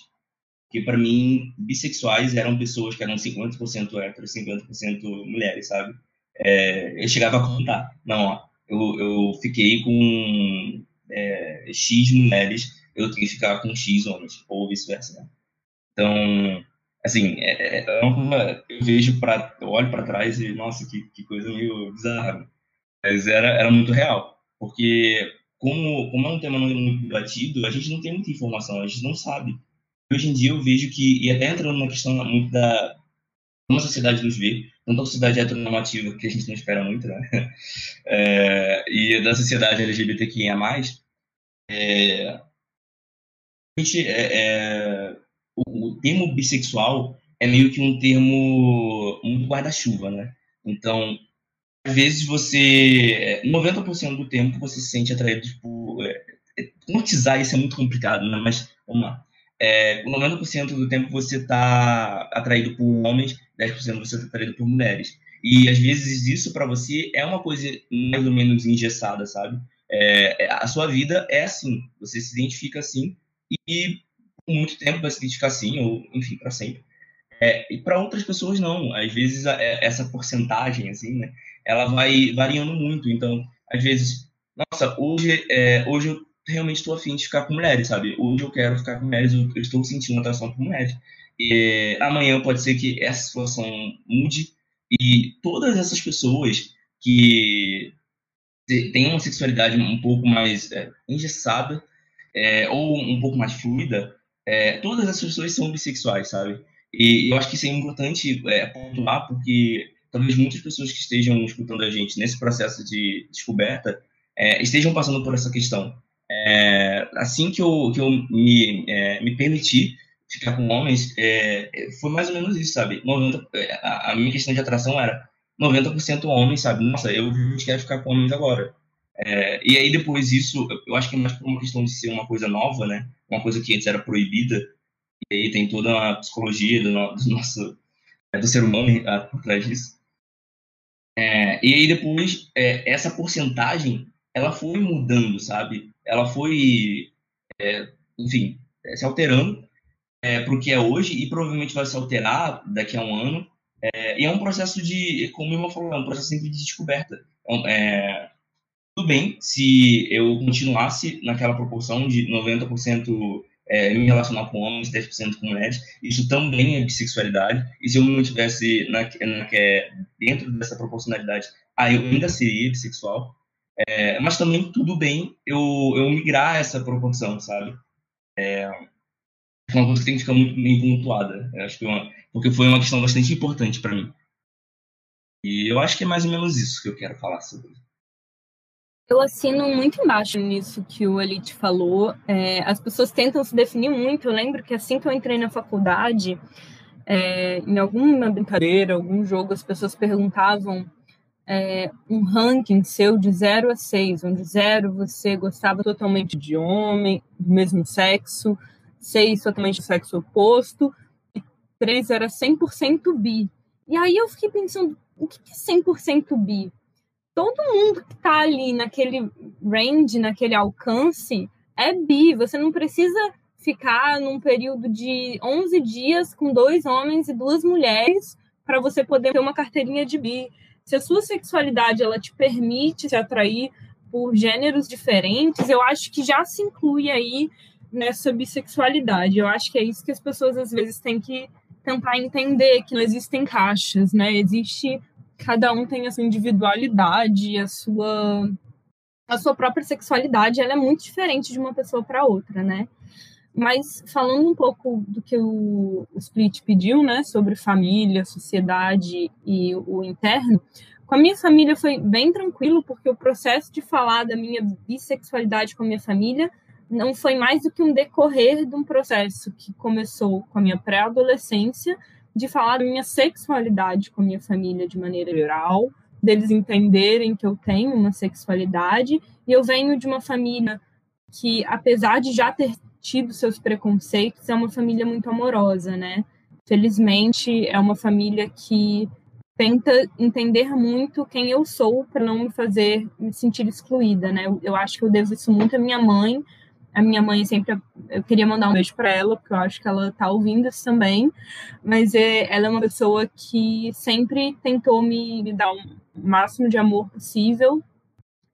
Speaker 4: Porque para mim, bissexuais eram pessoas que eram 50% héteros, 50% mulheres, sabe? É, eu chegava a contar. Não, ó, eu, eu fiquei com é, X mulheres, eu tenho que ficar com X homens, ou vice-versa, né? Então, assim, é, é, é uma, eu vejo para, olho para trás e nossa, que, que coisa meio bizarra. Mas era, era muito real, porque como, como é um tema muito debatido, a gente não tem muita informação, a gente não sabe. Hoje em dia eu vejo que, e até entrando na questão muito da como a sociedade nos vê, tanto a sociedade heteronormativa, que a gente não espera muito, né? É, e da sociedade LGBTQIA+, é, a gente, é, é o, o termo bissexual é meio que um termo guarda-chuva, né? Então, às vezes você, 90% do tempo você se sente atraído por, é, quantizar isso é muito complicado, né? Mas vamos lá. É, 90% do tempo você está atraído por homens, 10% você está atraído por mulheres. E às vezes isso para você é uma coisa mais ou menos engessada, sabe? É, a sua vida é assim, você se identifica assim e muito tempo vai se identificar assim, ou enfim, para sempre. É, e para outras pessoas não. Às vezes a, é, essa porcentagem, assim, né, ela vai variando muito. Então, às vezes, nossa, hoje, é, hoje eu realmente estou afim de ficar com mulheres, sabe? Hoje eu quero ficar com mulheres, eu, eu estou sentindo atração por mulheres. E amanhã pode ser que essa situação mude e todas essas pessoas que têm uma sexualidade um pouco mais é, engessada é, ou um pouco mais fluida, é, todas essas pessoas são bissexuais, sabe? E eu acho que isso é importante é, pontuar, porque talvez muitas pessoas que estejam escutando a gente nesse processo de descoberta é, estejam passando por essa questão. É, assim que eu, que eu me, é, me permiti ficar com homens, é, foi mais ou menos isso, sabe? 90, é, a, a minha questão de atração era 90% homens, sabe? Nossa, eu quero ficar com homens agora. É, e aí depois isso, eu acho que mais por uma questão de ser uma coisa nova, né? Uma coisa que antes era proibida. E aí tem toda a psicologia do, do nosso é, do ser humano por trás disso. É, e aí depois é, essa porcentagem ela foi mudando, sabe? Ela foi, é, enfim, é, se alterando para o que é hoje e provavelmente vai se alterar daqui a um ano. E é um processo de, como o irmão falou, é um processo sempre de descoberta. É, tudo bem se eu continuasse naquela proporção de 90% é, me relacionar com homens, 10% com mulheres, isso também é bissexualidade. E se eu não estivesse na, na, dentro dessa proporcionalidade, aí eu ainda seria bissexual. É, mas também tudo bem eu, eu migrar essa proporção, sabe? É, é uma coisa que tem que ficar muito bem pontuada. acho que é uma, porque foi uma questão bastante importante para mim. E eu acho que é mais ou menos isso que eu quero falar sobre.
Speaker 2: Eu assino muito embaixo nisso que o Elite falou. É, as pessoas tentam se definir muito. Eu lembro que assim que eu entrei na faculdade, é, em alguma brincadeira, algum jogo, as pessoas perguntavam é, um ranking seu de 0 a 6, onde 0 você gostava totalmente de homem, do mesmo sexo, 6 totalmente do sexo oposto, e 3 era 100% bi. E aí eu fiquei pensando, o que é 100% bi? Todo mundo que está ali naquele range, naquele alcance, é bi. Você não precisa ficar num período de 11 dias com dois homens e duas mulheres para você poder ter uma carteirinha de bi. Se a sua sexualidade ela te permite se atrair por gêneros diferentes, eu acho que já se inclui aí nessa bissexualidade. Eu acho que é isso que as pessoas às vezes têm que tentar entender, que não existem caixas, né? Existe cada um tem a sua individualidade, a sua a sua própria sexualidade, ela é muito diferente de uma pessoa para outra, né? Mas falando um pouco do que o, o Split pediu, né, sobre família, sociedade e o interno, com a minha família foi bem tranquilo, porque o processo de falar da minha bissexualidade com a minha família não foi mais do que um decorrer de um processo que começou com a minha pré-adolescência de falar da minha sexualidade com minha família de maneira geral, deles entenderem que eu tenho uma sexualidade e eu venho de uma família que, apesar de já ter tido seus preconceitos, é uma família muito amorosa, né? Felizmente, é uma família que tenta entender muito quem eu sou para não me fazer me sentir excluída, né? Eu acho que eu devo isso muito à minha mãe, a minha mãe sempre. Eu queria mandar um beijo para ela, porque eu acho que ela tá ouvindo isso também. Mas é, ela é uma pessoa que sempre tentou me, me dar o um máximo de amor possível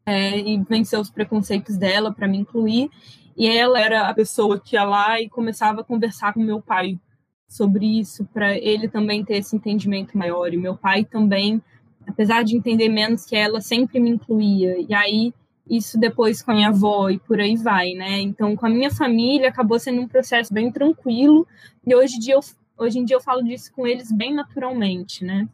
Speaker 2: é, e vencer os preconceitos dela para me incluir. E ela era a pessoa que ia lá e começava a conversar com meu pai sobre isso, para ele também ter esse entendimento maior. E meu pai também, apesar de entender menos que ela, sempre me incluía. E aí isso depois com a minha avó e por aí vai, né? Então, com a minha família acabou sendo um processo bem tranquilo e hoje em dia eu, hoje em dia eu falo disso com eles bem naturalmente, né?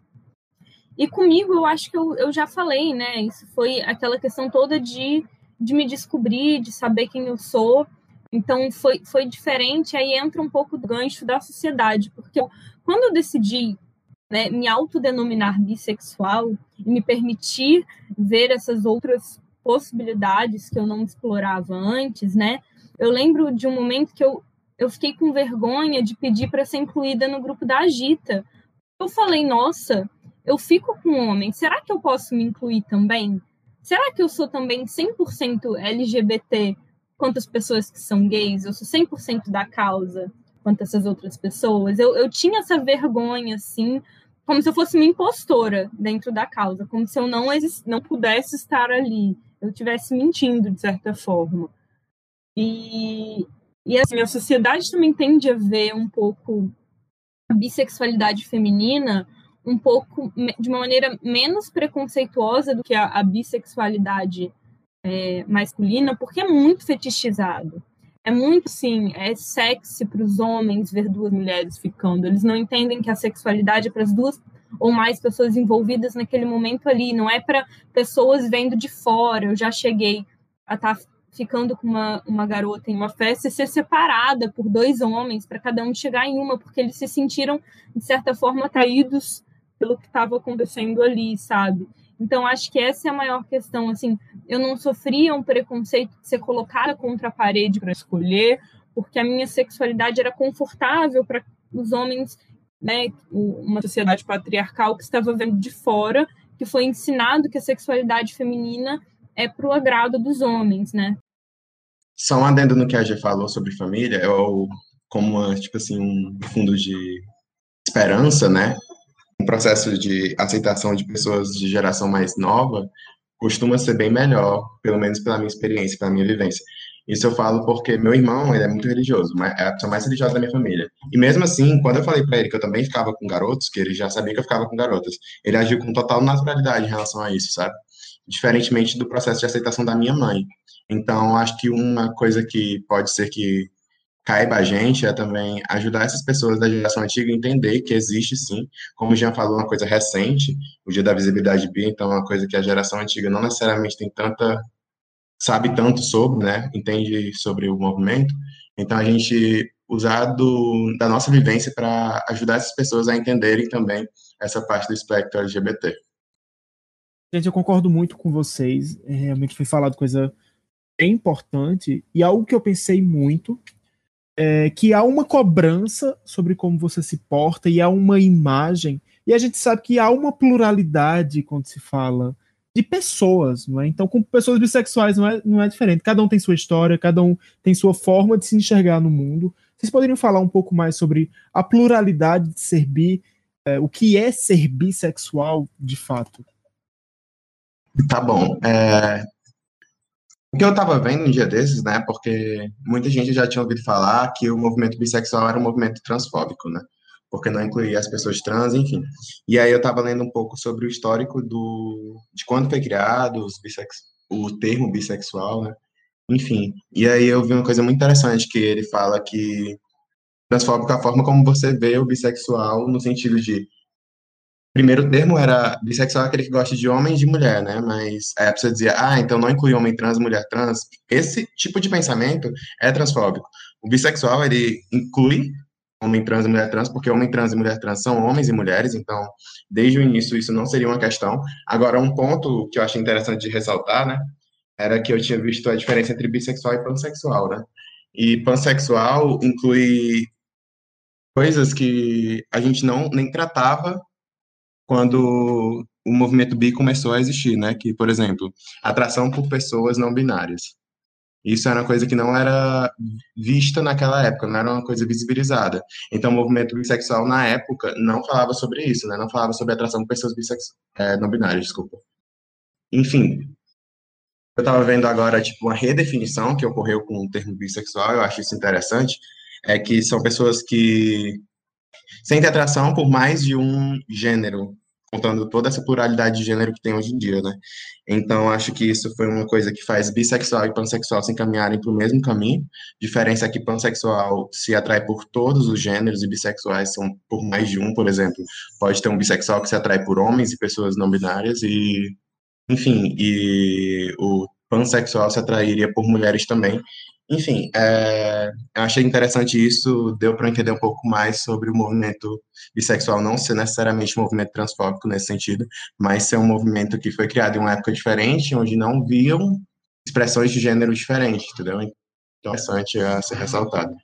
Speaker 2: E comigo eu acho que eu, eu já falei, né? Isso foi aquela questão toda de, de me descobrir, de saber quem eu sou. Então foi, foi diferente, aí entra um pouco do gancho da sociedade, porque eu, quando eu decidi né, me autodenominar bissexual e me permitir ver essas outras possibilidades que eu não explorava antes, né? Eu lembro de um momento que eu, eu fiquei com vergonha de pedir para ser incluída no grupo da Agita. Eu falei, nossa, eu fico com um homem, será que eu posso me incluir também? Será que eu sou também 100% LGBT quanto as pessoas que são gays? Eu sou 100% da causa quanto essas outras pessoas? Eu, eu tinha essa vergonha, assim, como se eu fosse uma impostora dentro da causa, como se eu não, não pudesse estar ali, eu estivesse mentindo, de certa forma. E, e assim, a sociedade também tende a ver um pouco a bissexualidade feminina um pouco de uma maneira menos preconceituosa do que a, a bissexualidade é, masculina, porque é muito fetichizado. É muito, sim, é sexy para os homens ver duas mulheres ficando. Eles não entendem que a sexualidade é para as duas ou mais pessoas envolvidas naquele momento ali, não é para pessoas vendo de fora. Eu já cheguei a estar tá ficando com uma, uma garota em uma festa e ser separada por dois homens para cada um chegar em uma, porque eles se sentiram, de certa forma, atraídos pelo que estava acontecendo ali, sabe? Então, acho que essa é a maior questão. Assim, eu não sofria um preconceito de ser colocada contra a parede para escolher, porque a minha sexualidade era confortável para os homens, né? Uma sociedade patriarcal que estava vendo de fora, que foi ensinado que a sexualidade feminina é para o agrado dos homens, né?
Speaker 3: Só um adendo no que a G falou sobre família, eu, como uma, tipo assim, um fundo de esperança, né? um processo de aceitação de pessoas de geração mais nova costuma ser bem melhor, pelo menos pela minha experiência, pela minha vivência. Isso eu falo porque meu irmão, ele é muito religioso, é a pessoa mais religiosa da minha família. E mesmo assim, quando eu falei para ele que eu também ficava com garotos, que ele já sabia que eu ficava com garotas, ele agiu com total naturalidade em relação a isso, sabe? Diferentemente do processo de aceitação da minha mãe. Então, acho que uma coisa que pode ser que caiba a gente é também ajudar essas pessoas da geração antiga a entender que existe sim, como o Jean falou, uma coisa recente, o Dia da Visibilidade Bi, então é uma coisa que a geração antiga não necessariamente tem tanta, sabe tanto sobre, né, entende sobre o movimento, então a gente usar do, da nossa vivência para ajudar essas pessoas a entenderem também essa parte do espectro LGBT.
Speaker 1: Gente, eu concordo muito com vocês, é, realmente foi falado coisa bem importante, e algo que eu pensei muito é, que há uma cobrança sobre como você se porta e há uma imagem, e a gente sabe que há uma pluralidade quando se fala de pessoas, não é? Então, com pessoas bissexuais não é, não é diferente. Cada um tem sua história, cada um tem sua forma de se enxergar no mundo. Vocês poderiam falar um pouco mais sobre a pluralidade de ser bi, é, o que é ser bissexual de fato?
Speaker 3: Tá bom. É, o que eu estava vendo um dia desses, né, porque muita gente já tinha ouvido falar que o movimento bissexual era um movimento transfóbico, né, porque não incluía as pessoas trans, enfim. E aí eu estava lendo um pouco sobre o histórico do, de quando foi criado bissex, o termo bissexual, né, enfim. E aí eu vi uma coisa muito interessante que ele fala que transfóbico é a forma como você vê o bissexual no sentido de primeiro termo era bissexual é aquele que gosta de homem e de mulher, né? Mas aí a pessoa dizia, ah, então não inclui homem trans, mulher trans. Esse tipo de pensamento é transfóbico. O bissexual, ele inclui homem trans e mulher trans, porque homem trans e mulher trans são homens e mulheres, então, desde o início, isso não seria uma questão. Agora, um ponto que eu achei interessante de ressaltar, né, era que eu tinha visto a diferença entre bissexual e pansexual, né? E pansexual inclui coisas que a gente não nem tratava quando o movimento bi começou a existir, né? Que, por exemplo, atração por pessoas não binárias. Isso era uma coisa que não era vista naquela época, não era uma coisa visibilizada. Então, o movimento bissexual, na época, não falava sobre isso, né? Não falava sobre atração por pessoas bissexuais, é, não binárias, desculpa. Enfim, eu estava vendo agora, tipo, uma redefinição que ocorreu com o termo bissexual, eu acho isso interessante, é que são pessoas que sem atração por mais de um gênero, contando toda essa pluralidade de gênero que tem hoje em dia, né? Então, acho que isso foi uma coisa que faz bissexual e pansexual se encaminharem para o mesmo caminho. Diferença é que pansexual se atrai por todos os gêneros e bissexuais são por mais de um, por exemplo. Pode ter um bissexual que se atrai por homens e pessoas não binárias e, enfim, e o pansexual se atrairia por mulheres também. Enfim, é, eu achei interessante isso, deu para entender um pouco mais sobre o movimento bissexual não ser necessariamente um movimento transfóbico nesse sentido, mas ser um movimento que foi criado em uma época diferente, onde não viam expressões de gênero diferentes, entendeu? Então, interessante a ser ressaltado.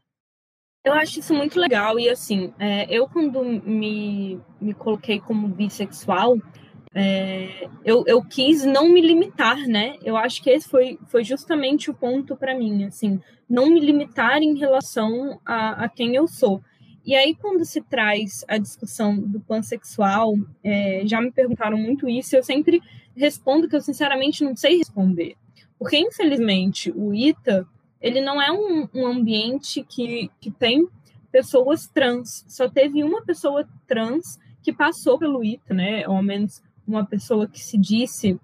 Speaker 2: Eu acho isso muito legal e assim, é, eu quando me, me coloquei como bissexual, é, eu, eu quis não me limitar, né? Eu acho que esse foi, foi justamente o ponto para mim, assim, não me limitar em relação a, a quem eu sou. E aí, quando se traz a discussão do pansexual, é, já me perguntaram muito isso, eu sempre respondo que eu sinceramente não sei responder. Porque, infelizmente, o ITA, ele não é um, um ambiente que, que tem pessoas trans. Só teve uma pessoa trans que passou pelo ITA, né? Ou ao menos uma pessoa que se disse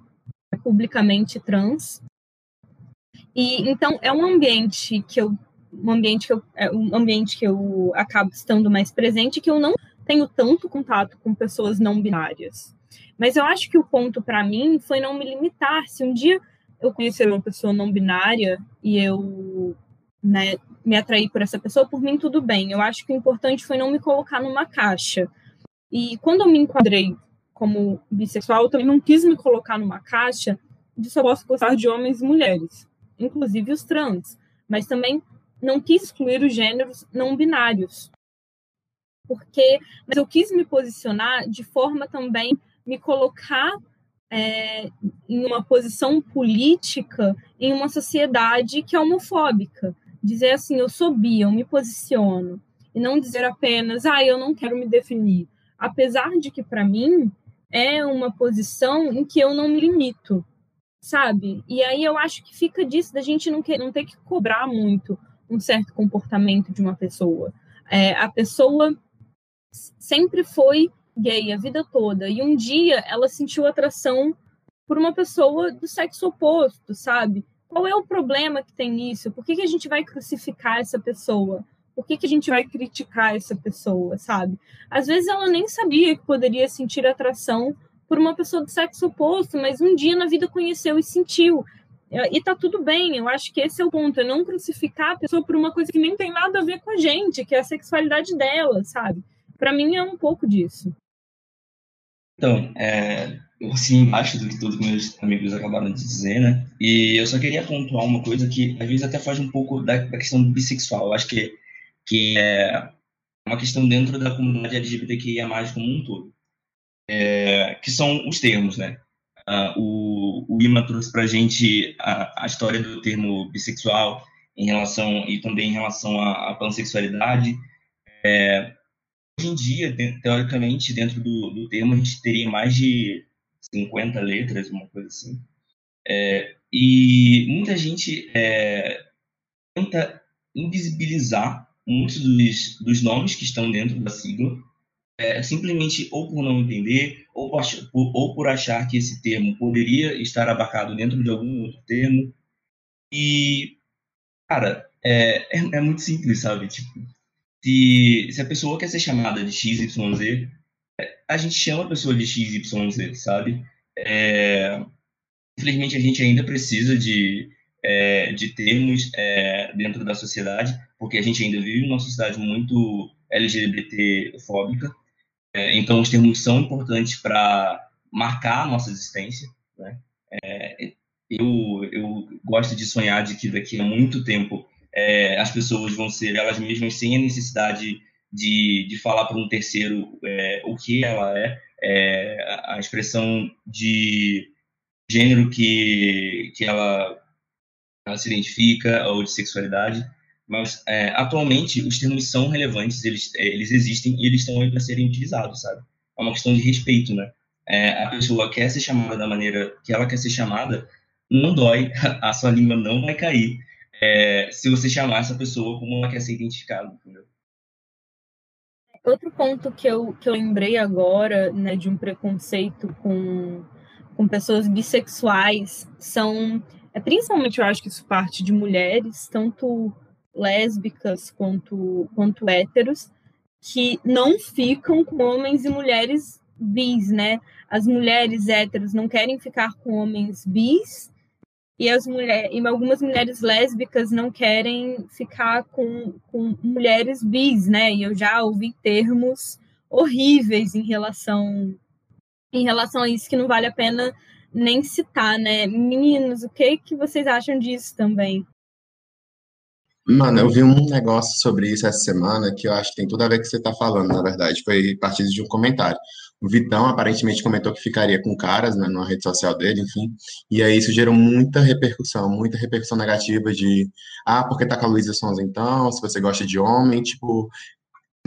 Speaker 2: publicamente trans. E então é um ambiente que eu um ambiente que eu, é um ambiente que eu acabo estando mais presente que eu não tenho tanto contato com pessoas não binárias. Mas eu acho que o ponto para mim foi não me limitar. Se um dia eu conhecer uma pessoa não binária e eu né, me atrair por essa pessoa, por mim tudo bem. Eu acho que o importante foi não me colocar numa caixa. E quando eu me enquadrei como bissexual, eu também não quis me colocar numa caixa de só posso gostar de homens e mulheres, inclusive os trans, mas também não quis excluir os gêneros não binários. Porque, mas eu quis me posicionar de forma também me colocar é, em uma posição política em uma sociedade que é homofóbica. Dizer assim, eu sou bi, eu me posiciono. E não dizer apenas, ah, eu não quero me definir. Apesar de que, para mim, é uma posição em que eu não me limito, sabe? E aí eu acho que fica disso da gente não, não ter que cobrar muito um certo comportamento de uma pessoa. É, a pessoa sempre foi gay a vida toda e um dia ela sentiu atração por uma pessoa do sexo oposto, sabe? Qual é o problema que tem nisso? Por que, que a gente vai crucificar essa pessoa? Por que, que a gente vai criticar essa pessoa, sabe? Às vezes ela nem sabia que poderia sentir atração por uma pessoa do sexo oposto, mas um dia na vida conheceu e sentiu. E tá tudo bem, eu acho que esse é o ponto, é não crucificar a pessoa por uma coisa que nem tem nada a ver com a gente, que é a sexualidade dela, sabe? Para mim é um pouco disso.
Speaker 4: Então, é, eu assim embaixo do que todos meus amigos acabaram de dizer, né? E eu só queria pontuar uma coisa que às vezes até foge um pouco da, da questão bissexual. Eu acho que que é uma questão dentro da comunidade LGBTQIA+, como um todo, é, que são os termos, né? Uh, o, o Ima trouxe para a gente a, história do termo bissexual em relação e também em relação à, à pansexualidade. É, hoje em dia, teoricamente, dentro do, do termo, a gente teria mais de 50 letras, uma coisa assim. É, e muita gente é, tenta invisibilizar muitos dos, dos nomes que estão dentro da sigla, é, simplesmente ou por não entender, ou por, ou por achar que esse termo poderia estar abarcado dentro de algum outro termo. E, cara, é, é, é muito simples, sabe? Tipo, se, se a pessoa quer ser chamada de XYZ, é, a gente chama a pessoa de XYZ, sabe? É, infelizmente, a gente ainda precisa de, é, de termos é, dentro da sociedade, porque a gente ainda vive numa sociedade muito LGBT-fóbica, é, então os termos são importantes para marcar a nossa existência. Né? É, eu, eu gosto de sonhar de que daqui a muito tempo é, as pessoas vão ser elas mesmas sem a necessidade de, de falar para um terceiro é, o que ela é, a expressão de gênero que, que ela ela se identifica ou de sexualidade, mas é, atualmente os termos são relevantes, eles, é, eles existem e eles estão aí para serem utilizados, sabe? É uma questão de respeito, né? É, a pessoa quer ser chamada da maneira que ela quer ser chamada, não dói, a sua língua não vai cair é, se você chamar essa pessoa como ela quer ser identificada, entendeu?
Speaker 2: Outro ponto que eu, que eu lembrei agora, né, de um preconceito com, com pessoas bissexuais, são principalmente eu acho que isso parte de mulheres, tanto lésbicas quanto, quanto héteros, que não ficam com homens e mulheres bis, né? As mulheres héteros não querem ficar com homens bis e as mulheres, e algumas mulheres lésbicas não querem ficar com, com mulheres bis, né? E eu já ouvi termos horríveis em relação em relação a isso que não vale a pena nem citar, né? Meninos, o que que vocês acham disso também?
Speaker 3: Mano, eu vi um negócio sobre isso essa semana que eu acho que tem tudo a ver com o que você tá falando, na verdade. Foi partido de um comentário. O Vitão aparentemente comentou que ficaria com caras, né, numa rede social dele, enfim. E aí isso gerou muita repercussão, muita repercussão negativa de, ah, porque tá com a Luísa Sons então, se você gosta de homem, tipo,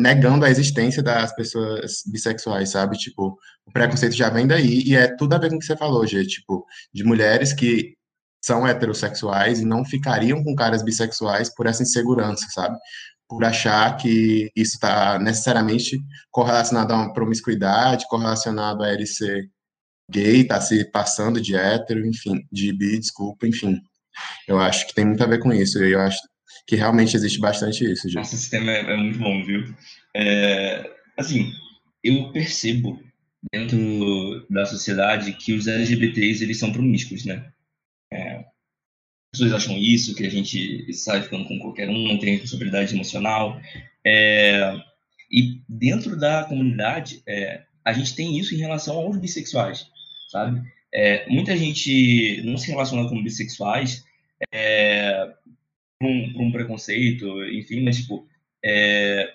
Speaker 3: negando a existência das pessoas bissexuais, sabe? Tipo, o preconceito já vem daí e é tudo a ver com o que você falou, Gê, tipo, de mulheres que são heterossexuais e não ficariam com caras bissexuais por essa insegurança, sabe? Por achar que isso está necessariamente correlacionado a uma promiscuidade, correlacionado a ele ser gay, tá se passando de hétero, enfim, de bi, desculpa, enfim. Eu acho que tem muito a ver com isso. Eu acho que realmente existe bastante isso.
Speaker 4: Já. Nossa, esse tema é, é muito bom, viu? É, assim, eu percebo dentro da sociedade que os LGBTs eles são promíscuos, né? É, as pessoas acham isso, que a gente sai ficando com qualquer um, não tem responsabilidade emocional. É, e dentro da comunidade, é, a gente tem isso em relação aos bissexuais, sabe? É, muita gente não se relaciona com bissexuais um, um preconceito, enfim, mas, tipo, é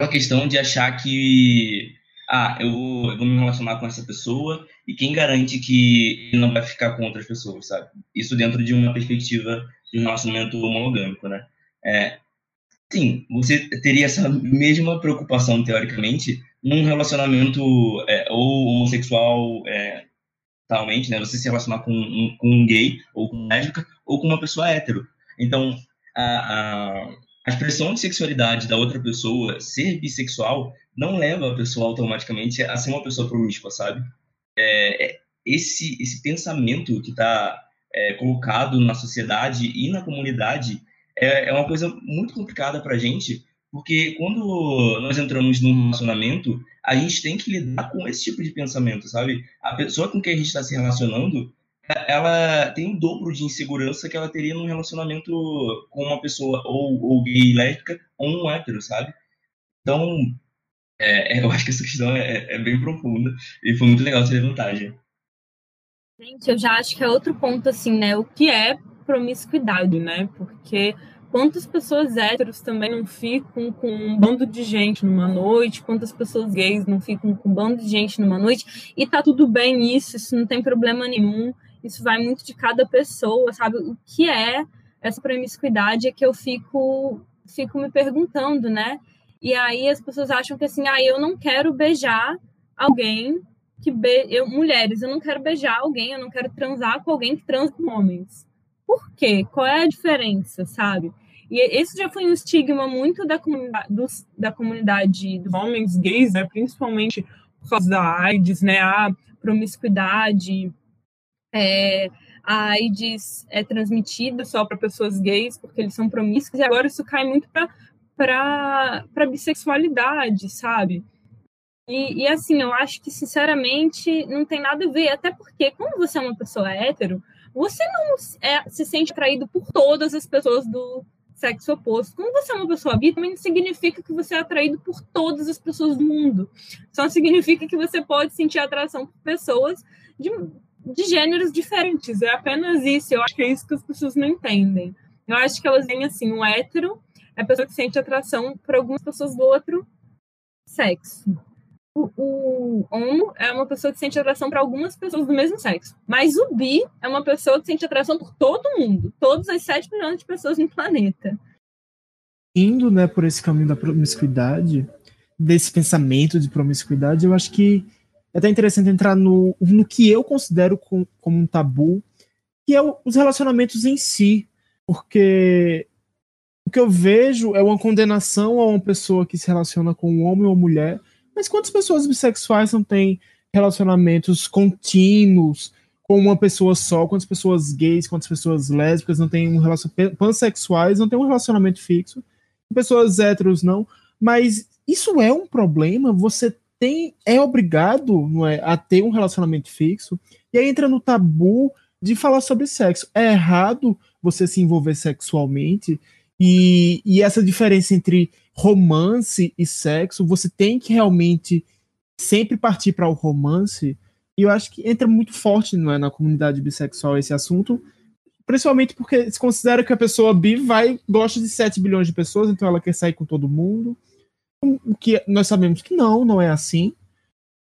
Speaker 4: uma questão de achar que ah, eu vou, eu vou, me relacionar com essa pessoa e quem garante que ele não vai ficar com outras pessoas, sabe? Isso dentro de uma perspectiva de um relacionamento monogâmico, né? É, sim, você teria essa mesma preocupação, teoricamente, num relacionamento é, ou homossexual é, talmente, né? Você se relacionar com um, com um gay ou com lésbica ou com uma pessoa hétero. Então, a, a, a expressão de sexualidade da outra pessoa ser bissexual não leva a pessoa automaticamente a ser uma pessoa promíscua, sabe? É, é esse, esse pensamento que está é, colocado na sociedade e na comunidade é, é uma coisa muito complicada para a gente, porque quando nós entramos num relacionamento, a gente tem que lidar com esse tipo de pensamento, sabe? A pessoa com quem a gente está se relacionando, ela tem o dobro de insegurança que ela teria num relacionamento com uma pessoa ou, ou gay, lésbica, ou um hétero, sabe? Então, é, eu acho que essa questão é, é, bem profunda e foi muito legal você levantar, gente.
Speaker 2: Gente, eu já acho que é outro ponto, assim, né? O que é promiscuidade, né? Porque quantas pessoas héteros também não ficam com um bando de gente numa noite, quantas pessoas gays não ficam com um bando de gente numa noite, e tá tudo bem nisso, isso não tem problema nenhum, isso vai muito de cada pessoa, sabe? O que é essa promiscuidade é que eu fico, fico me perguntando, né? E aí as pessoas acham que assim, ah, eu não quero beijar alguém que be... eu, mulheres, eu não quero beijar alguém, eu não quero transar com alguém que transa com homens. Por quê? Qual é a diferença, sabe? E esse já foi um estigma muito da comunidade, dos, da comunidade dos homens gays, né? Principalmente por causa da AIDS, né? A promiscuidade, é, a AIDS é transmitida só para pessoas gays porque eles são promíscuos e agora isso cai muito para bissexualidade, sabe? E, e, assim, eu acho que, sinceramente, não tem nada a ver, até porque, como você é uma pessoa hétero, você não é, se sente atraído por todas as pessoas do sexo oposto. Como você é uma pessoa bi, também significa que você é atraído por todas as pessoas do mundo. Só significa que você pode sentir atração por pessoas de, de gêneros diferentes. É apenas isso. Eu acho que é isso que as pessoas não entendem. Eu acho que elas veem assim, um hétero é a pessoa que sente atração por algumas pessoas do outro sexo. O, o homo é uma pessoa que sente atração para algumas pessoas do mesmo sexo. Mas o bi é uma pessoa que sente atração por todo mundo, todas as 7 milhões de pessoas no planeta.
Speaker 1: Indo né, por esse caminho da promiscuidade, desse pensamento de promiscuidade, eu acho que é até interessante entrar no, no que eu considero com, como um tabu, que é o, os relacionamentos em si. Porque o que eu vejo é uma condenação a uma pessoa que se relaciona com um homem ou mulher. Mas quantas pessoas bissexuais não têm relacionamentos contínuos com uma pessoa só? Quantas pessoas gays, quantas pessoas lésbicas não têm um relacionamento pansexuais, não têm um relacionamento fixo? Pessoas héteros não. Mas isso é um problema? Você tem é obrigado não é, a ter um relacionamento fixo? E aí entra no tabu de falar sobre sexo. É errado você se envolver sexualmente e, e essa diferença entre romance e sexo, você tem que realmente sempre partir para o romance. E eu acho que entra muito forte não é, na comunidade bissexual esse assunto, principalmente porque se considera que a pessoa bi vai gosta de 7 bilhões de pessoas, então ela quer sair com todo mundo. Que nós sabemos que não, não é assim.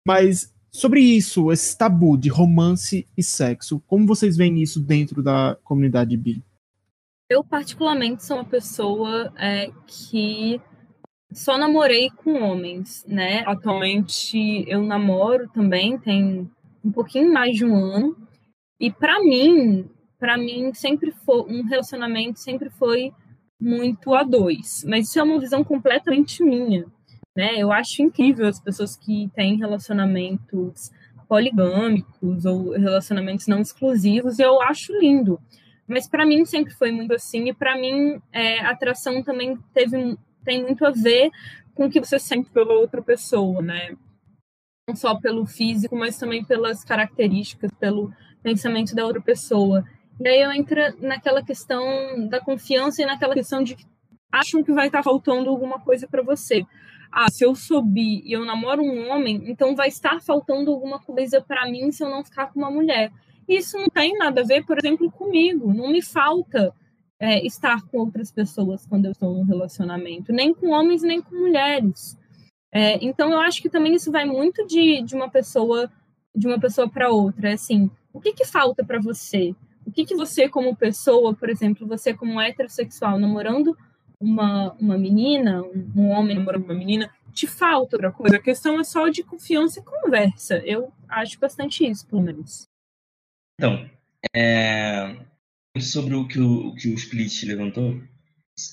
Speaker 1: Mas sobre isso, esse tabu de romance e sexo, como vocês veem isso dentro da comunidade bi?
Speaker 2: Eu, particularmente, sou uma pessoa é, que só namorei com homens, né? Atualmente eu namoro também, tem um pouquinho mais de um ano. E para mim, para mim sempre foi um relacionamento sempre foi muito a dois, mas isso é uma visão completamente minha, né? Eu acho incrível as pessoas que têm relacionamentos poligâmicos ou relacionamentos não exclusivos, eu acho lindo. Mas para mim sempre foi muito assim, e para mim é, atração também teve tem muito a ver com o que você sente pela outra pessoa, né? Não só pelo físico, mas também pelas características, pelo pensamento da outra pessoa. E aí eu entro naquela questão da confiança e naquela questão de que acham que vai estar faltando alguma coisa para você. Ah, se eu sou bi e eu namoro um homem, então vai estar faltando alguma coisa para mim se eu não ficar com uma mulher. Isso não tem nada a ver, por exemplo, comigo. Não me falta é, estar com outras pessoas quando eu estou num relacionamento, nem com homens, nem com mulheres. É, então eu acho que também isso vai muito de, de uma pessoa de uma pessoa para outra. É assim, o que, que falta para você? O que, que você, como pessoa, por exemplo, você como heterossexual, namorando uma, uma menina, um homem namorando uma menina, te falta outra coisa. A questão é só de confiança e conversa. Eu acho bastante isso, pelo menos.
Speaker 4: Então, é, sobre o que o, o, que o Split levantou,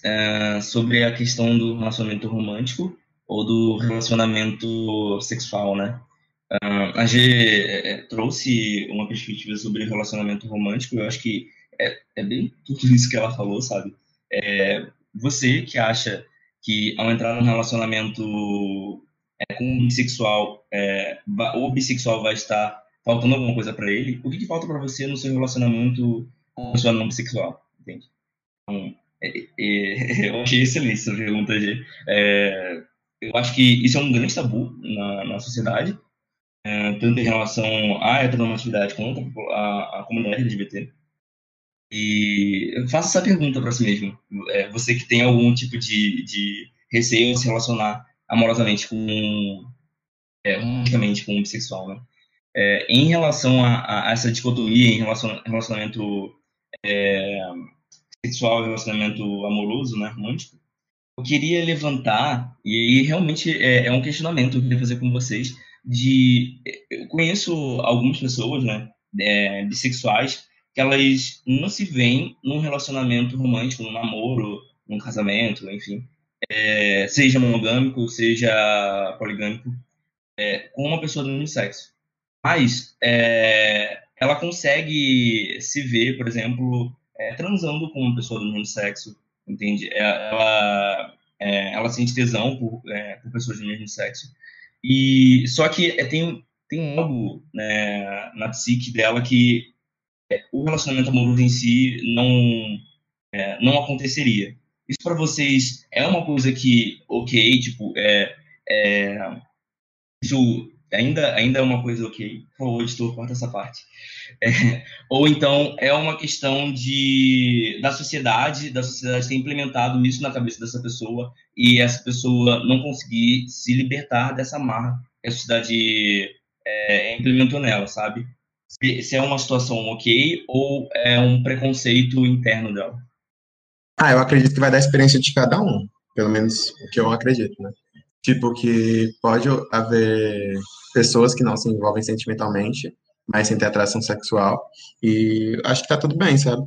Speaker 4: é, sobre a questão do relacionamento romântico ou do relacionamento sexual, né? Uh, a G é, é, trouxe uma perspectiva sobre relacionamento romântico, eu acho que é, é bem tudo isso que ela falou, sabe? É, você que acha que ao entrar num relacionamento é, com um bissexual, é, o bissexual vai estar faltando alguma coisa para ele, o que, que falta para você no seu relacionamento com uma pessoa não bissexual, entende? Então, é, é, eu achei excelente essa pergunta, G. eu acho que isso é um grande tabu na, na sociedade, é, tanto em relação à heteronormatividade quanto à, à comunidade LGBT. E faça essa pergunta para si mesmo. É, você que tem algum tipo de, de receio em se relacionar amorosamente com é, romanticamente com um bissexual, né? É, em relação a, a, essa dicotomia em relação relacionamento é, sexual e relacionamento amoroso, né, romântico, eu queria levantar e aí realmente é, é um questionamento que eu queria fazer com vocês de eu conheço algumas pessoas, né, é, bissexuais, que elas não se veem num relacionamento romântico, num namoro, num casamento, enfim, é, seja monogâmico, seja poligâmico, é, com uma pessoa do mesmo sexo. Mas é, ela consegue se ver, por exemplo, é, transando com uma pessoa do mesmo sexo, entende? É, ela, ela sente tesão por, por pessoas do mesmo sexo. E só que é, tem tem algo né, na psique dela que é, o relacionamento amoroso em si não é, não aconteceria. Isso para vocês é uma coisa que ok, tipo é, é isso ainda ainda é uma coisa ok. Por editor, corta essa parte. É, ou então é uma questão de da sociedade, da sociedade ter implementado isso na cabeça dessa pessoa e essa pessoa não conseguir se libertar dessa marra que a sociedade é, implementou nela, sabe? Se, se é uma situação ok ou é um preconceito interno dela.
Speaker 3: Ah, eu acredito que vai dar experiência de cada um, pelo menos o que eu acredito, né? Tipo, que pode haver pessoas que não se envolvem sentimentalmente, mas sem ter atração sexual, e acho que tá tudo bem, sabe?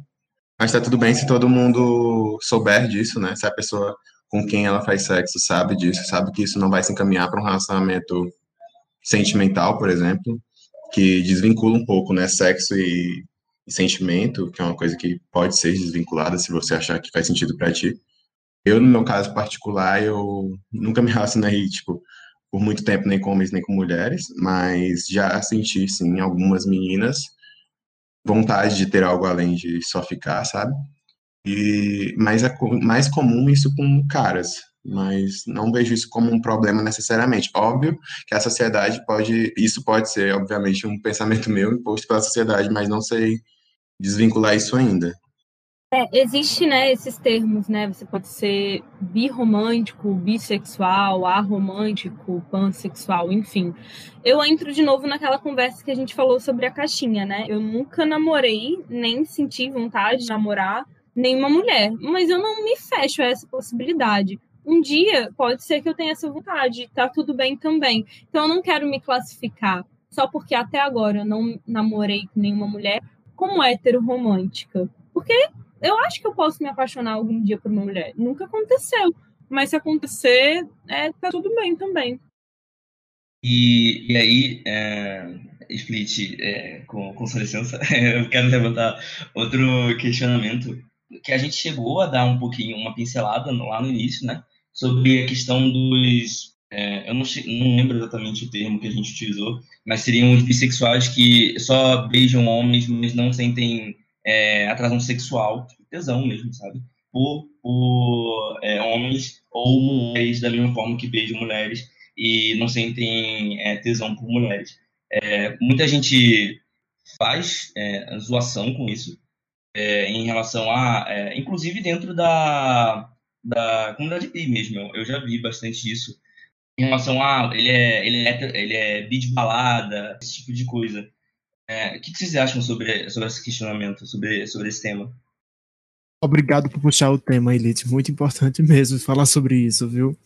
Speaker 3: Acho que tá tudo bem se todo mundo souber disso, né? Se a pessoa com quem ela faz sexo sabe disso, sabe que isso não vai se encaminhar para um relacionamento sentimental, por exemplo, que desvincula um pouco, né, sexo e, e sentimento, que é uma coisa que pode ser desvinculada se você achar que faz sentido para ti. Eu, no meu caso particular, eu nunca me relacionei, tipo, por muito tempo nem com homens nem com mulheres, mas já senti, sim, algumas meninas vontade de ter algo além de só ficar, sabe? E mas é mais comum isso com caras, mas não vejo isso como um problema necessariamente. Óbvio que a sociedade pode, isso pode ser, obviamente, um pensamento meu imposto pela sociedade, mas não sei desvincular isso ainda.
Speaker 2: É, existe, né, esses termos, né? Você pode ser birromântico, bissexual, aromântico, pansexual, enfim. Eu entro de novo naquela conversa que a gente falou sobre a caixinha, né? Eu nunca namorei, nem senti vontade de namorar nenhuma mulher, mas eu não me fecho a essa possibilidade. Um dia pode ser que eu tenha essa vontade, tá tudo bem também. Então eu não quero me classificar só porque até agora eu não namorei com nenhuma mulher como hétero romântica. Porque eu acho que eu posso me apaixonar algum dia por uma mulher. Nunca aconteceu. Mas se acontecer, é, tá tudo bem também.
Speaker 4: E, e aí, é, Split, é, com, com sua licença, eu quero levantar outro questionamento que a gente chegou a dar um pouquinho, uma pincelada lá no início, né? Sobre a questão dos. É, eu não, não lembro exatamente o termo que a gente utilizou, mas seriam os bissexuais que só beijam homens, mas não sentem é, atração sexual, tipo, tesão mesmo, sabe? Por, por é, homens ou mulheres da mesma forma que beijam mulheres e não sentem é, tesão por mulheres. É, muita gente faz é, zoação com isso em relação a, inclusive dentro da, da comunidade gay mesmo, eu, eu já vi bastante isso em relação a ele é ele é ele é beat balada esse tipo de coisa é, o que, vocês acham sobre, sobre esse questionamento, sobre, sobre esse tema?
Speaker 1: Obrigado por puxar o tema, Elite. Muito importante mesmo falar sobre isso, viu?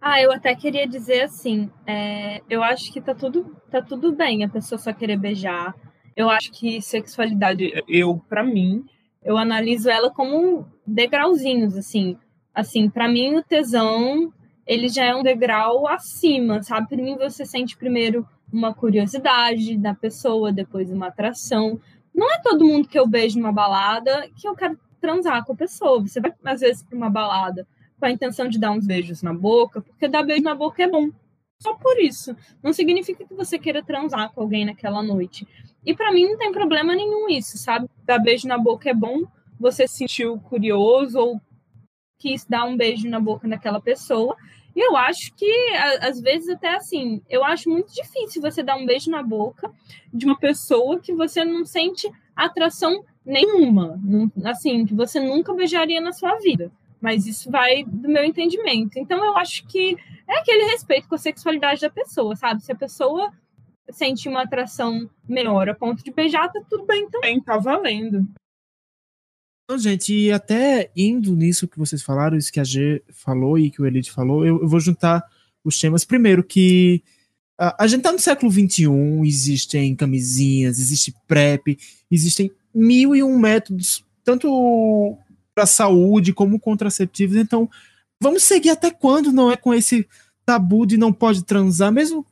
Speaker 2: Ah, eu até queria dizer assim, é, eu acho que tá tudo, tá tudo bem a pessoa só querer beijar. Eu acho que sexualidade, eu, para mim, eu analiso ela como degrauzinhos, assim. Assim, para mim o tesão, ele já é um degrau acima, sabe? Para mim você sente primeiro uma curiosidade da pessoa, depois uma atração. Não é todo mundo que eu beijo numa balada que eu quero transar com a pessoa. Você vai, às vezes, para uma balada com a intenção de dar uns beijos na boca, porque dar beijo na boca é bom. Só por isso. Não significa que você queira transar com alguém naquela noite. E para mim não tem problema nenhum isso, sabe? Dar beijo na boca é bom, você se sentiu curioso ou quis dar um beijo na boca daquela pessoa. E eu acho que, às vezes, até assim, eu acho muito difícil você dar um beijo na boca de uma pessoa que você não sente atração nenhuma, assim, que você nunca beijaria na sua vida. Mas isso vai do meu entendimento. Então, eu acho que é aquele respeito com a sexualidade da pessoa, sabe? Se a pessoa sente uma atração menor a ponto de beijar, tá tudo bem também, tá valendo.
Speaker 1: Então, gente, e até indo nisso que vocês falaram, isso que a G falou e que o Elite falou, eu, eu vou juntar os temas. Primeiro, que a, a gente tá no século XXI, existem camisinhas, existe PrEP, existem mil e um métodos, tanto para saúde como contraceptivos. Então, vamos seguir até quando não é com esse tabu de não pode transar, mesmo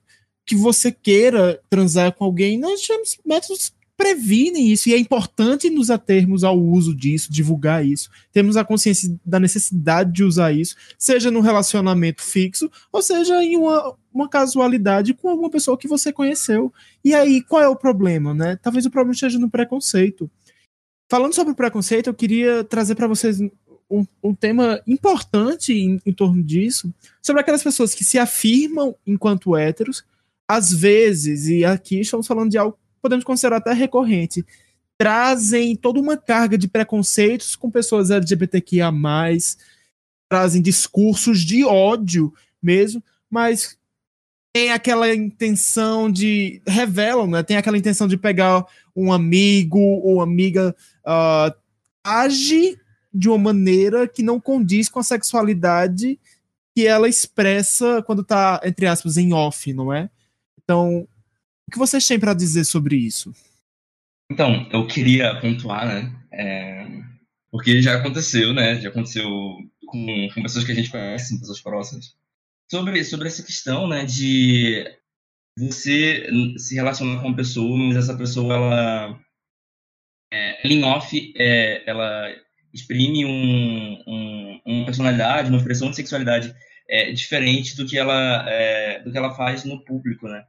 Speaker 1: que você queira transar com alguém, nós temos métodos previnem isso, e é importante nos atermos ao uso disso, divulgar isso. Temos a consciência da necessidade de usar isso, seja num relacionamento fixo, ou seja em uma, uma casualidade com alguma pessoa que você conheceu. E aí, qual é o problema, né? Talvez o problema esteja no preconceito. Falando sobre o preconceito, eu queria trazer para vocês um, um, tema importante em, em torno disso, sobre aquelas pessoas que se afirmam enquanto héteros, às vezes, e aqui estamos falando de algo podemos considerar até recorrente, trazem toda uma carga de preconceitos com pessoas LGBTQIA, trazem discursos de ódio mesmo, mas tem aquela intenção de. revelam, né? Tem aquela intenção de pegar um amigo ou amiga. Uh, age de uma maneira que não condiz com a sexualidade que ela expressa quando está, entre aspas, em off, não é? Então, o que vocês têm para dizer sobre isso?
Speaker 4: Então, eu queria pontuar, né? É, porque já aconteceu, né? Já aconteceu com, com, pessoas que a gente conhece, pessoas próximas. Sobre, sobre essa questão, né? De você se relacionar com uma pessoa, mas essa pessoa, ela, é, em off, é, ela exprime um, um, uma personalidade, uma expressão de sexualidade é, diferente do que ela é, do que ela faz no público, né?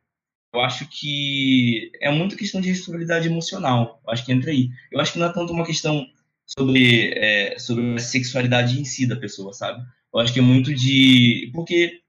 Speaker 4: Eu acho que é muito questão de responsabilidade emocional. Eu acho que entra aí. Eu acho que não é tanto uma questão sobre, é, sobre a sexualidade em si da pessoa, sabe? Eu acho que é muito de. Porque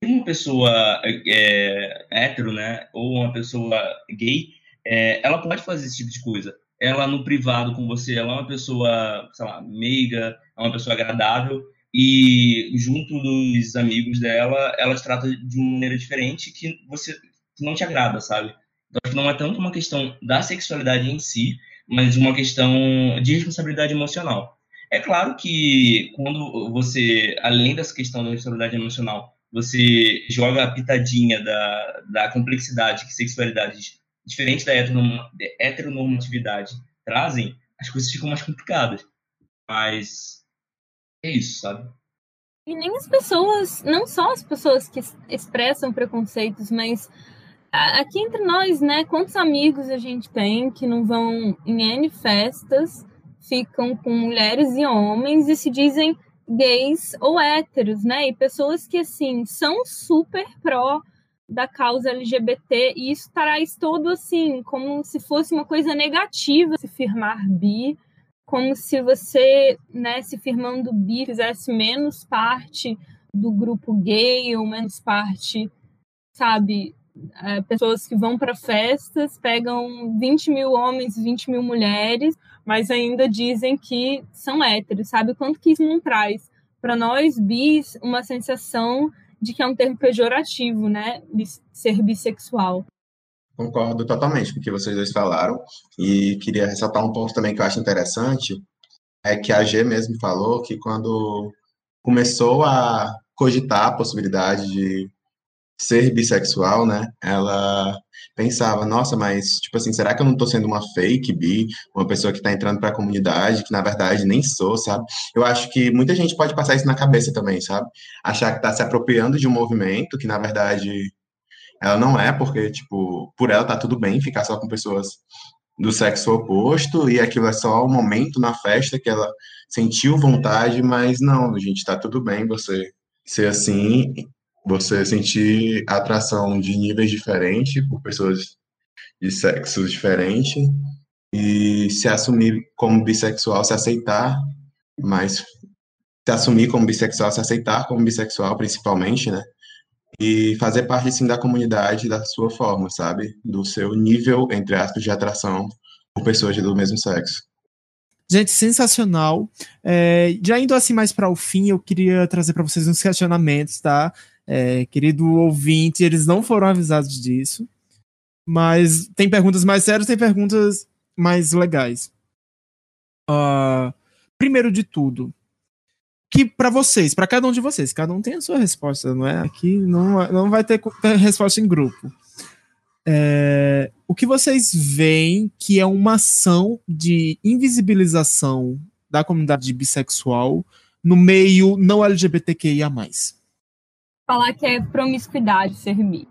Speaker 4: mesmo uma pessoa é, hétero, né, ou uma pessoa gay, é, ela pode fazer esse tipo de coisa. Ela no privado com você, ela é uma pessoa, sei lá, meiga, é uma pessoa agradável, e junto dos amigos dela, ela te trata de uma maneira diferente que você que não te agrada, sabe? Então, acho que não é tanto uma questão da sexualidade em si, mas uma questão de responsabilidade emocional. É claro que quando você, além dessa questão da responsabilidade emocional, você joga a pitadinha da, da complexidade que sexualidade diferente da heteronormatividade trazem, as coisas ficam mais complicadas. Mas é isso, sabe?
Speaker 2: E nem as pessoas, não só as pessoas que expressam preconceitos, mas aqui entre nós, né? Quantos amigos a gente tem que não vão em N festas, ficam com mulheres e homens e se dizem gays ou héteros, né? E pessoas que, assim, são super pró da causa LGBT e isso traz todo, assim, como se fosse uma coisa negativa se firmar bi, como se você, né, se firmando bi, fizesse menos parte do grupo gay ou menos parte, sabe, é, pessoas que vão para festas, pegam 20 mil homens, 20 mil mulheres, mas ainda dizem que são héteros, sabe? Quanto que isso não traz para nós, bis, uma sensação de que é um termo pejorativo, né? Ser bissexual.
Speaker 3: Concordo totalmente com o que vocês dois falaram e queria ressaltar um ponto também que eu acho interessante, é que a G mesmo falou que quando começou a cogitar a possibilidade de ser bissexual, né? Ela pensava, nossa, mas tipo assim, será que eu não tô sendo uma fake bi, uma pessoa que tá entrando para a comunidade, que na verdade nem sou, sabe? Eu acho que muita gente pode passar isso na cabeça também, sabe? Achar que tá se apropriando de um movimento que na verdade ela não é, porque tipo, por ela tá tudo bem ficar só com pessoas do sexo oposto e aquilo é só um momento na festa que ela sentiu vontade, mas não, gente, tá tudo bem você ser assim você sentir atração de níveis diferentes por pessoas de sexos diferentes e se assumir como bissexual, se aceitar, mas se assumir como bissexual, se aceitar como bissexual principalmente, né? E fazer parte, sim, da comunidade da sua forma, sabe? Do seu nível, entre aspas, de atração por pessoas do mesmo sexo.
Speaker 1: Gente, sensacional. É, já indo assim mais para o fim, eu queria trazer para vocês uns questionamentos, tá? É, querido ouvinte, eles não foram avisados disso. Mas tem perguntas mais sérias, tem perguntas mais legais. Uh, primeiro de tudo, que para vocês, para cada um de vocês, cada um tem a sua resposta, não é? Aqui não, não vai ter resposta em grupo. É, o que vocês veem que é uma ação de invisibilização da comunidade bissexual no meio não LGBTQIA+.
Speaker 2: Falar que é promiscuidade ser bi.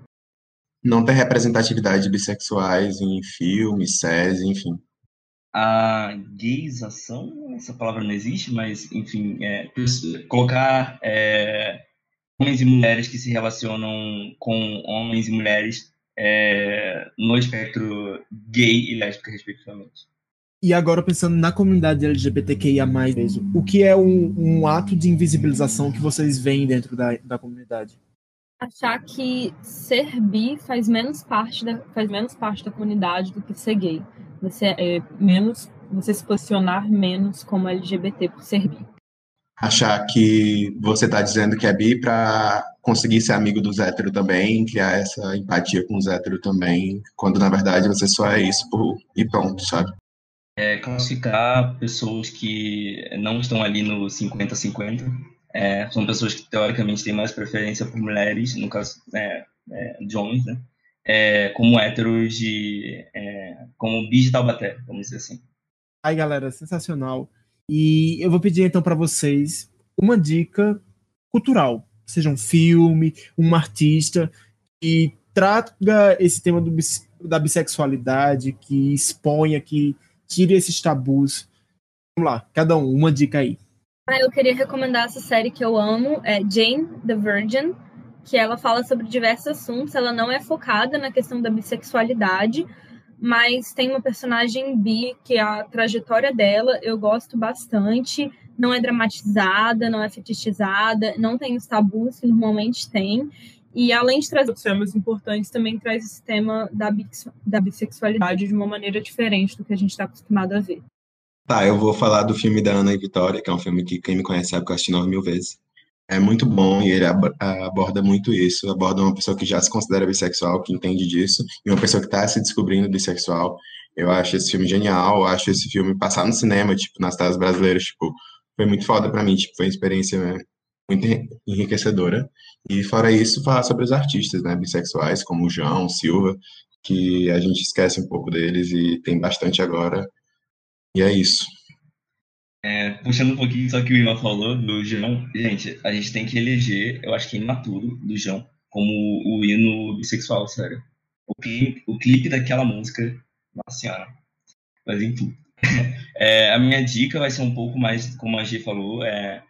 Speaker 3: Não ter representatividade de bissexuais em filmes, séries, enfim.
Speaker 4: A gayização, essa palavra não existe, mas, enfim, é, colocar é, homens e mulheres que se relacionam com homens e mulheres é, no espectro gay e lésbica, respectivamente.
Speaker 1: E agora pensando na comunidade LGBTQIA+, mesmo, o que é um, um ato de invisibilização que vocês veem dentro da, da comunidade?
Speaker 2: Achar que ser bi faz menos parte da, faz menos parte da comunidade do que ser gay. Você é menos, você se posicionar menos como LGBT por ser bi.
Speaker 3: Achar que você está dizendo que é bi para conseguir ser amigo dos héteros também, criar essa empatia com os héteros também, quando na verdade você só é isso por, e pronto, sabe?
Speaker 4: É, classificar pessoas que não estão ali no 50-50. É, são pessoas que teoricamente têm mais preferência por mulheres, no caso é, é, de homens, né? É, como héteros de. É, como bis de Taubaté, vamos dizer assim.
Speaker 1: Aí, galera, sensacional. E eu vou pedir então para vocês uma dica cultural, seja um filme, um artista que traga esse tema do, da bissexualidade, que exponha, que tire esses tabus. Vamos lá, cada um, uma dica aí.
Speaker 2: Ah, eu queria recomendar essa série que eu amo, é Jane the Virgin, que ela fala sobre diversos assuntos. Ela não é focada na questão da bissexualidade, mas tem uma personagem bi que a trajetória dela eu gosto bastante. Não é dramatizada, não é fetichizada, não tem os tabus que normalmente tem. E além de trazer temas importantes, também traz esse tema da, da bissexualidade de uma maneira diferente do que a gente está acostumado a ver.
Speaker 3: Tá, eu vou falar do filme da Ana e Vitória, que é um filme que quem me conhece sabe que eu assisti nove mil vezes. É muito bom e ele aborda muito isso. Aborda uma pessoa que já se considera bissexual, que entende disso, e uma pessoa que está se descobrindo bissexual. Eu acho esse filme genial, eu acho esse filme passar no cinema, tipo, nas telas brasileiras, tipo, foi muito foda para mim, tipo, foi uma experiência né, muito enriquecedora. E fora isso, falar sobre os artistas, né, bissexuais, como o João, Silva, que a gente esquece um pouco deles e tem bastante agora. E é isso.
Speaker 4: É, puxando um pouquinho só que o Iman falou do João, gente, a gente tem que eleger, eu acho que imaturo, do João, como o hino bissexual, sério. O clipe, o clipe daquela música, nossa senhora. Mas enfim. É, a minha dica vai ser um pouco mais, como a G falou, é,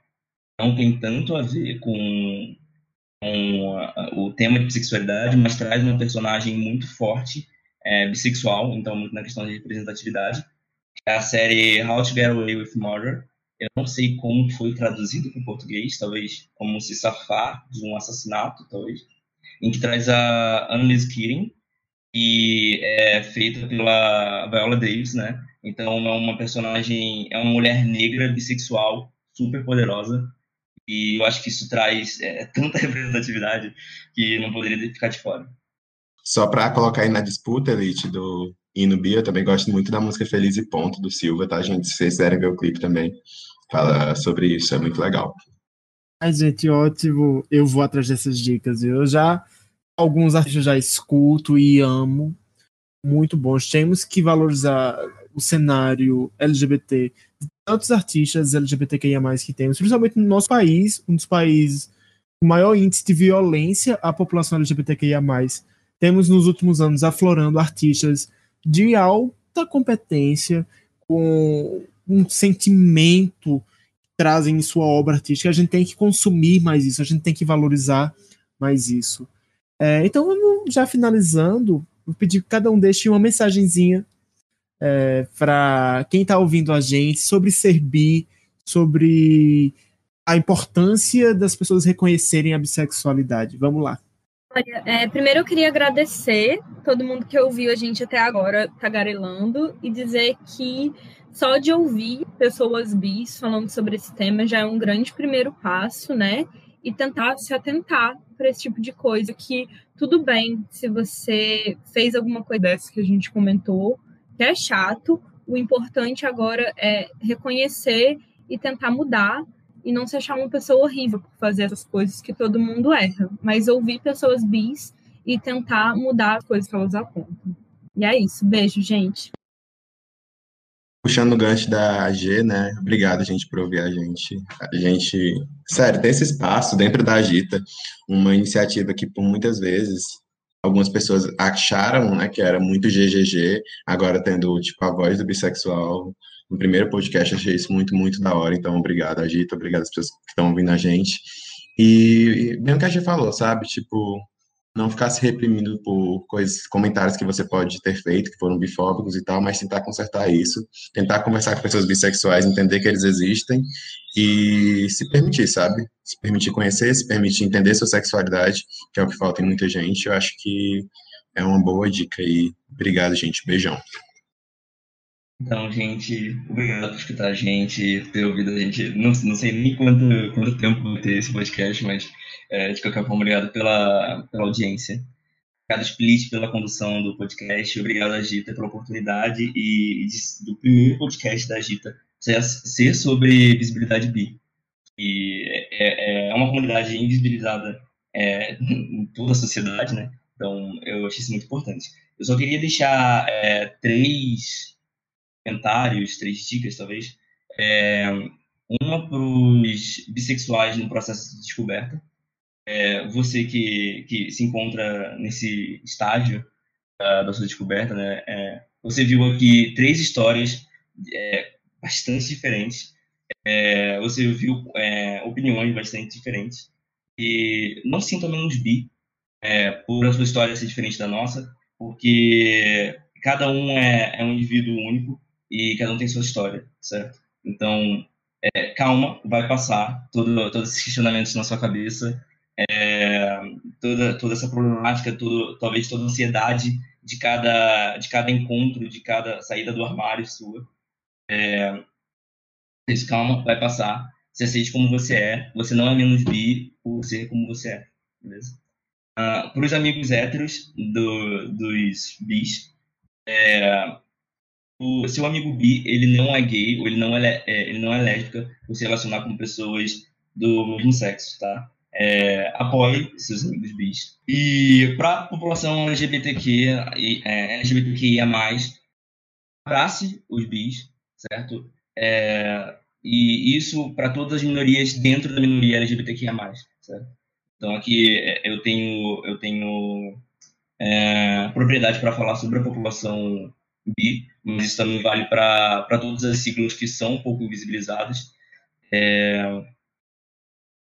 Speaker 4: não tem tanto a ver com, com a, o tema de bissexualidade, mas traz uma personagem muito forte, é, bissexual, então muito na questão de representatividade é a série How to Get Away with Murder. Eu não sei como foi traduzido para o português, talvez como se safar de um assassinato, talvez. Em que traz a Annalise Keating, que é feita pela Viola Davis, né? Então é uma personagem, é uma mulher negra bissexual super poderosa e eu acho que isso traz é, tanta representatividade que não poderia ficar de fora.
Speaker 3: Só para colocar aí na disputa, Elite, do e no Bia, eu também gosto muito da música Feliz e Ponto, do Silva, tá, gente? Se vocês quiserem ver o clipe também, fala sobre isso, é muito legal.
Speaker 1: Ai, gente, ótimo. Eu vou atrás dessas dicas. Eu já, alguns artistas já escuto e amo. Muito bons. Temos que valorizar o cenário LGBT tantos artistas LGBTQIA+, que temos, principalmente no nosso país, um dos países com maior índice de violência à população LGBTQIA+. Temos nos últimos anos aflorando artistas de alta competência, com um sentimento que trazem em sua obra artística. A gente tem que consumir mais isso, a gente tem que valorizar mais isso. É, então, já finalizando, vou pedir que cada um deixe uma mensagenzinha é, para quem está ouvindo a gente sobre ser bi, sobre a importância das pessoas reconhecerem a bissexualidade. Vamos lá.
Speaker 2: Olha, é, primeiro eu queria agradecer todo mundo que ouviu a gente até agora tagarelando e dizer que só de ouvir pessoas bis falando sobre esse tema já é um grande primeiro passo, né? E tentar se atentar para esse tipo de coisa. Que tudo bem se você fez alguma coisa dessa que a gente comentou, que é chato. O importante agora é reconhecer e tentar mudar e não se achar uma pessoa horrível por fazer essas coisas que todo mundo erra, mas ouvir pessoas bis e tentar mudar as coisas que elas apontam. E é isso. Beijo, gente.
Speaker 3: Puxando o gancho da AG, né? Obrigado, gente, por ouvir a gente. A gente, sério, tem esse espaço dentro da Agita, uma iniciativa que por muitas vezes algumas pessoas acharam, né, que era muito GGG, agora tendo tipo a voz do bissexual no primeiro podcast, achei isso muito, muito da hora. Então, obrigado, Agita, obrigado às pessoas que estão ouvindo a gente. E, e bem o que a gente falou, sabe? Tipo, não ficar se reprimindo por coisas, comentários que você pode ter feito, que foram bifóbicos e tal, mas tentar consertar isso, tentar conversar com pessoas bissexuais, entender que eles existem e se permitir, sabe? Se permitir conhecer, se permitir entender sua sexualidade, que é o que falta em muita gente. Eu acho que é uma boa dica e obrigado, gente. Beijão.
Speaker 4: Então, gente, obrigado por escutar a gente, ter ouvido a gente. Não, não sei nem quanto, quanto tempo vai ter esse podcast, mas é, de qualquer forma, obrigado pela, pela audiência. Obrigado, Split, pela condução do podcast. Obrigado, Agita, pela oportunidade e, de, do primeiro podcast da Agita ser, ser sobre visibilidade bi. E é, é, é uma comunidade invisibilizada é, em toda a sociedade, né? Então, eu achei isso muito importante. Eu só queria deixar é, três comentários, três dicas, talvez. É, uma para os bissexuais no processo de descoberta. É, você que, que se encontra nesse estágio uh, da sua descoberta, né? É, você viu aqui três histórias é, bastante diferentes. É, você viu é, opiniões bastante diferentes. E não se sintam menos bi, é, por a sua história ser diferente da nossa, porque cada um é, um indivíduo único e cada um tem sua história, certo? Então, calma, vai passar todo, todos esses questionamentos na sua cabeça, é, toda, toda essa problemática, talvez toda a ansiedade de cada, de cada encontro, de cada saída do armário sua. É, calma, vai passar. Você aceite como você é. Você não é menos bi por ser como você é. Beleza? Uh, para os amigos héteros do, dos bis, é, o seu amigo bi, ele não é gay, ou ele não é, é, ele não é lésbica, por se relacionar com pessoas do mesmo sexo, tá? É, apoie seus amigos bis. E para a população LGBTQ, é, LGBTQIA+, abrace os bis, certo? É, e isso para todas as minorias dentro da minoria LGBTQIA+, certo? Então aqui é, eu tenho eu tenho é, propriedade para falar sobre a população bi, mas isso também vale para todas as siglas que são um pouco invisibilizadas. É,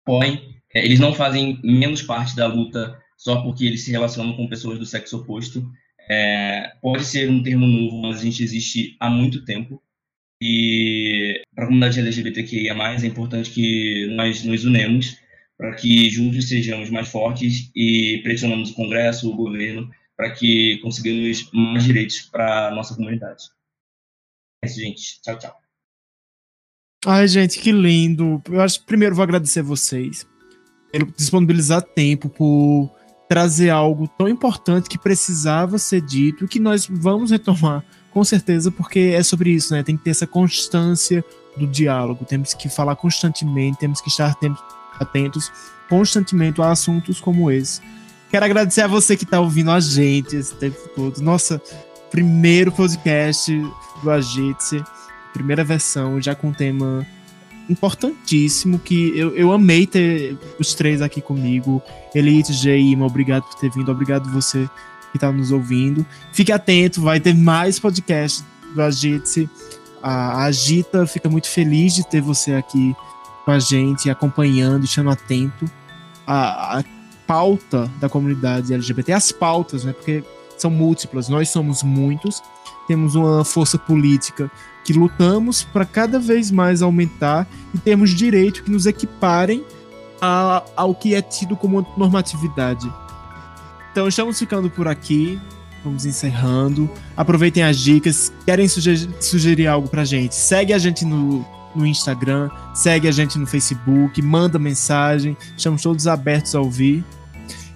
Speaker 4: porém, é, eles não fazem menos parte da luta só porque eles se relacionam com pessoas do sexo oposto. É, pode ser um termo novo, mas a gente existe há muito tempo. E para a comunidade LGBTQIA+, é importante que nós nos unemos para que juntos sejamos mais fortes e pressionamos o Congresso, o governo, para que consigamos mais direitos para a nossa comunidade. É isso, gente. Tchau, tchau.
Speaker 1: Ai, gente, que lindo. Eu acho primeiro vou agradecer vocês por disponibilizar tempo, por trazer algo tão importante que precisava ser dito, que nós vamos retomar com certeza, porque é sobre isso, né? Tem que ter essa constância do diálogo, temos que falar constantemente, temos que estar atentos constantemente a assuntos como esse. Quero agradecer a você que está ouvindo a gente esse tempo todo. Nossa, primeiro podcast do Agite, primeira versão, já com tema importantíssimo que eu, eu amei ter os três aqui comigo. Elite, Geima, obrigado por ter vindo, obrigado você que está nos ouvindo. Fique atento, vai ter mais podcast do Agite. A Agita fica muito feliz de ter você aqui com a gente, acompanhando, estando atento à, à pauta da comunidade LGBT, as pautas, né? Porque são múltiplas, nós somos muitos, temos uma força política que lutamos para cada vez mais aumentar e termos direitos que nos equiparem a, ao que é tido como normatividade. Então estamos ficando por aqui. Vamos encerrando. Aproveitem as dicas. Querem sugerir, sugerir algo pra gente? Segue a gente no, no Instagram, segue a gente no Facebook, manda mensagem. Estamos todos abertos a ouvir.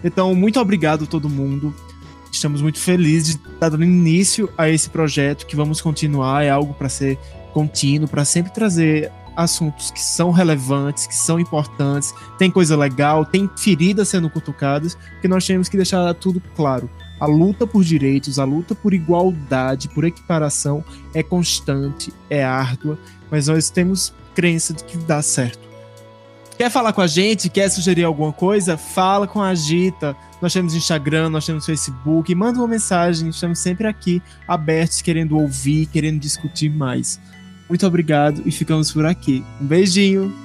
Speaker 1: Então, muito obrigado a todo mundo. Estamos muito felizes de estar dando início a esse projeto que vamos continuar. É algo para ser contínuo, para sempre trazer assuntos que são relevantes, que são importantes, tem coisa legal, tem feridas sendo cutucadas, que nós temos que deixar tudo claro. A luta por direitos, a luta por igualdade, por equiparação é constante, é árdua, mas nós temos crença de que dá certo. Quer falar com a gente? Quer sugerir alguma coisa? Fala com a Agita. Nós temos Instagram, nós temos Facebook. Manda uma mensagem. Estamos sempre aqui abertos, querendo ouvir, querendo discutir mais. Muito obrigado e ficamos por aqui. Um beijinho.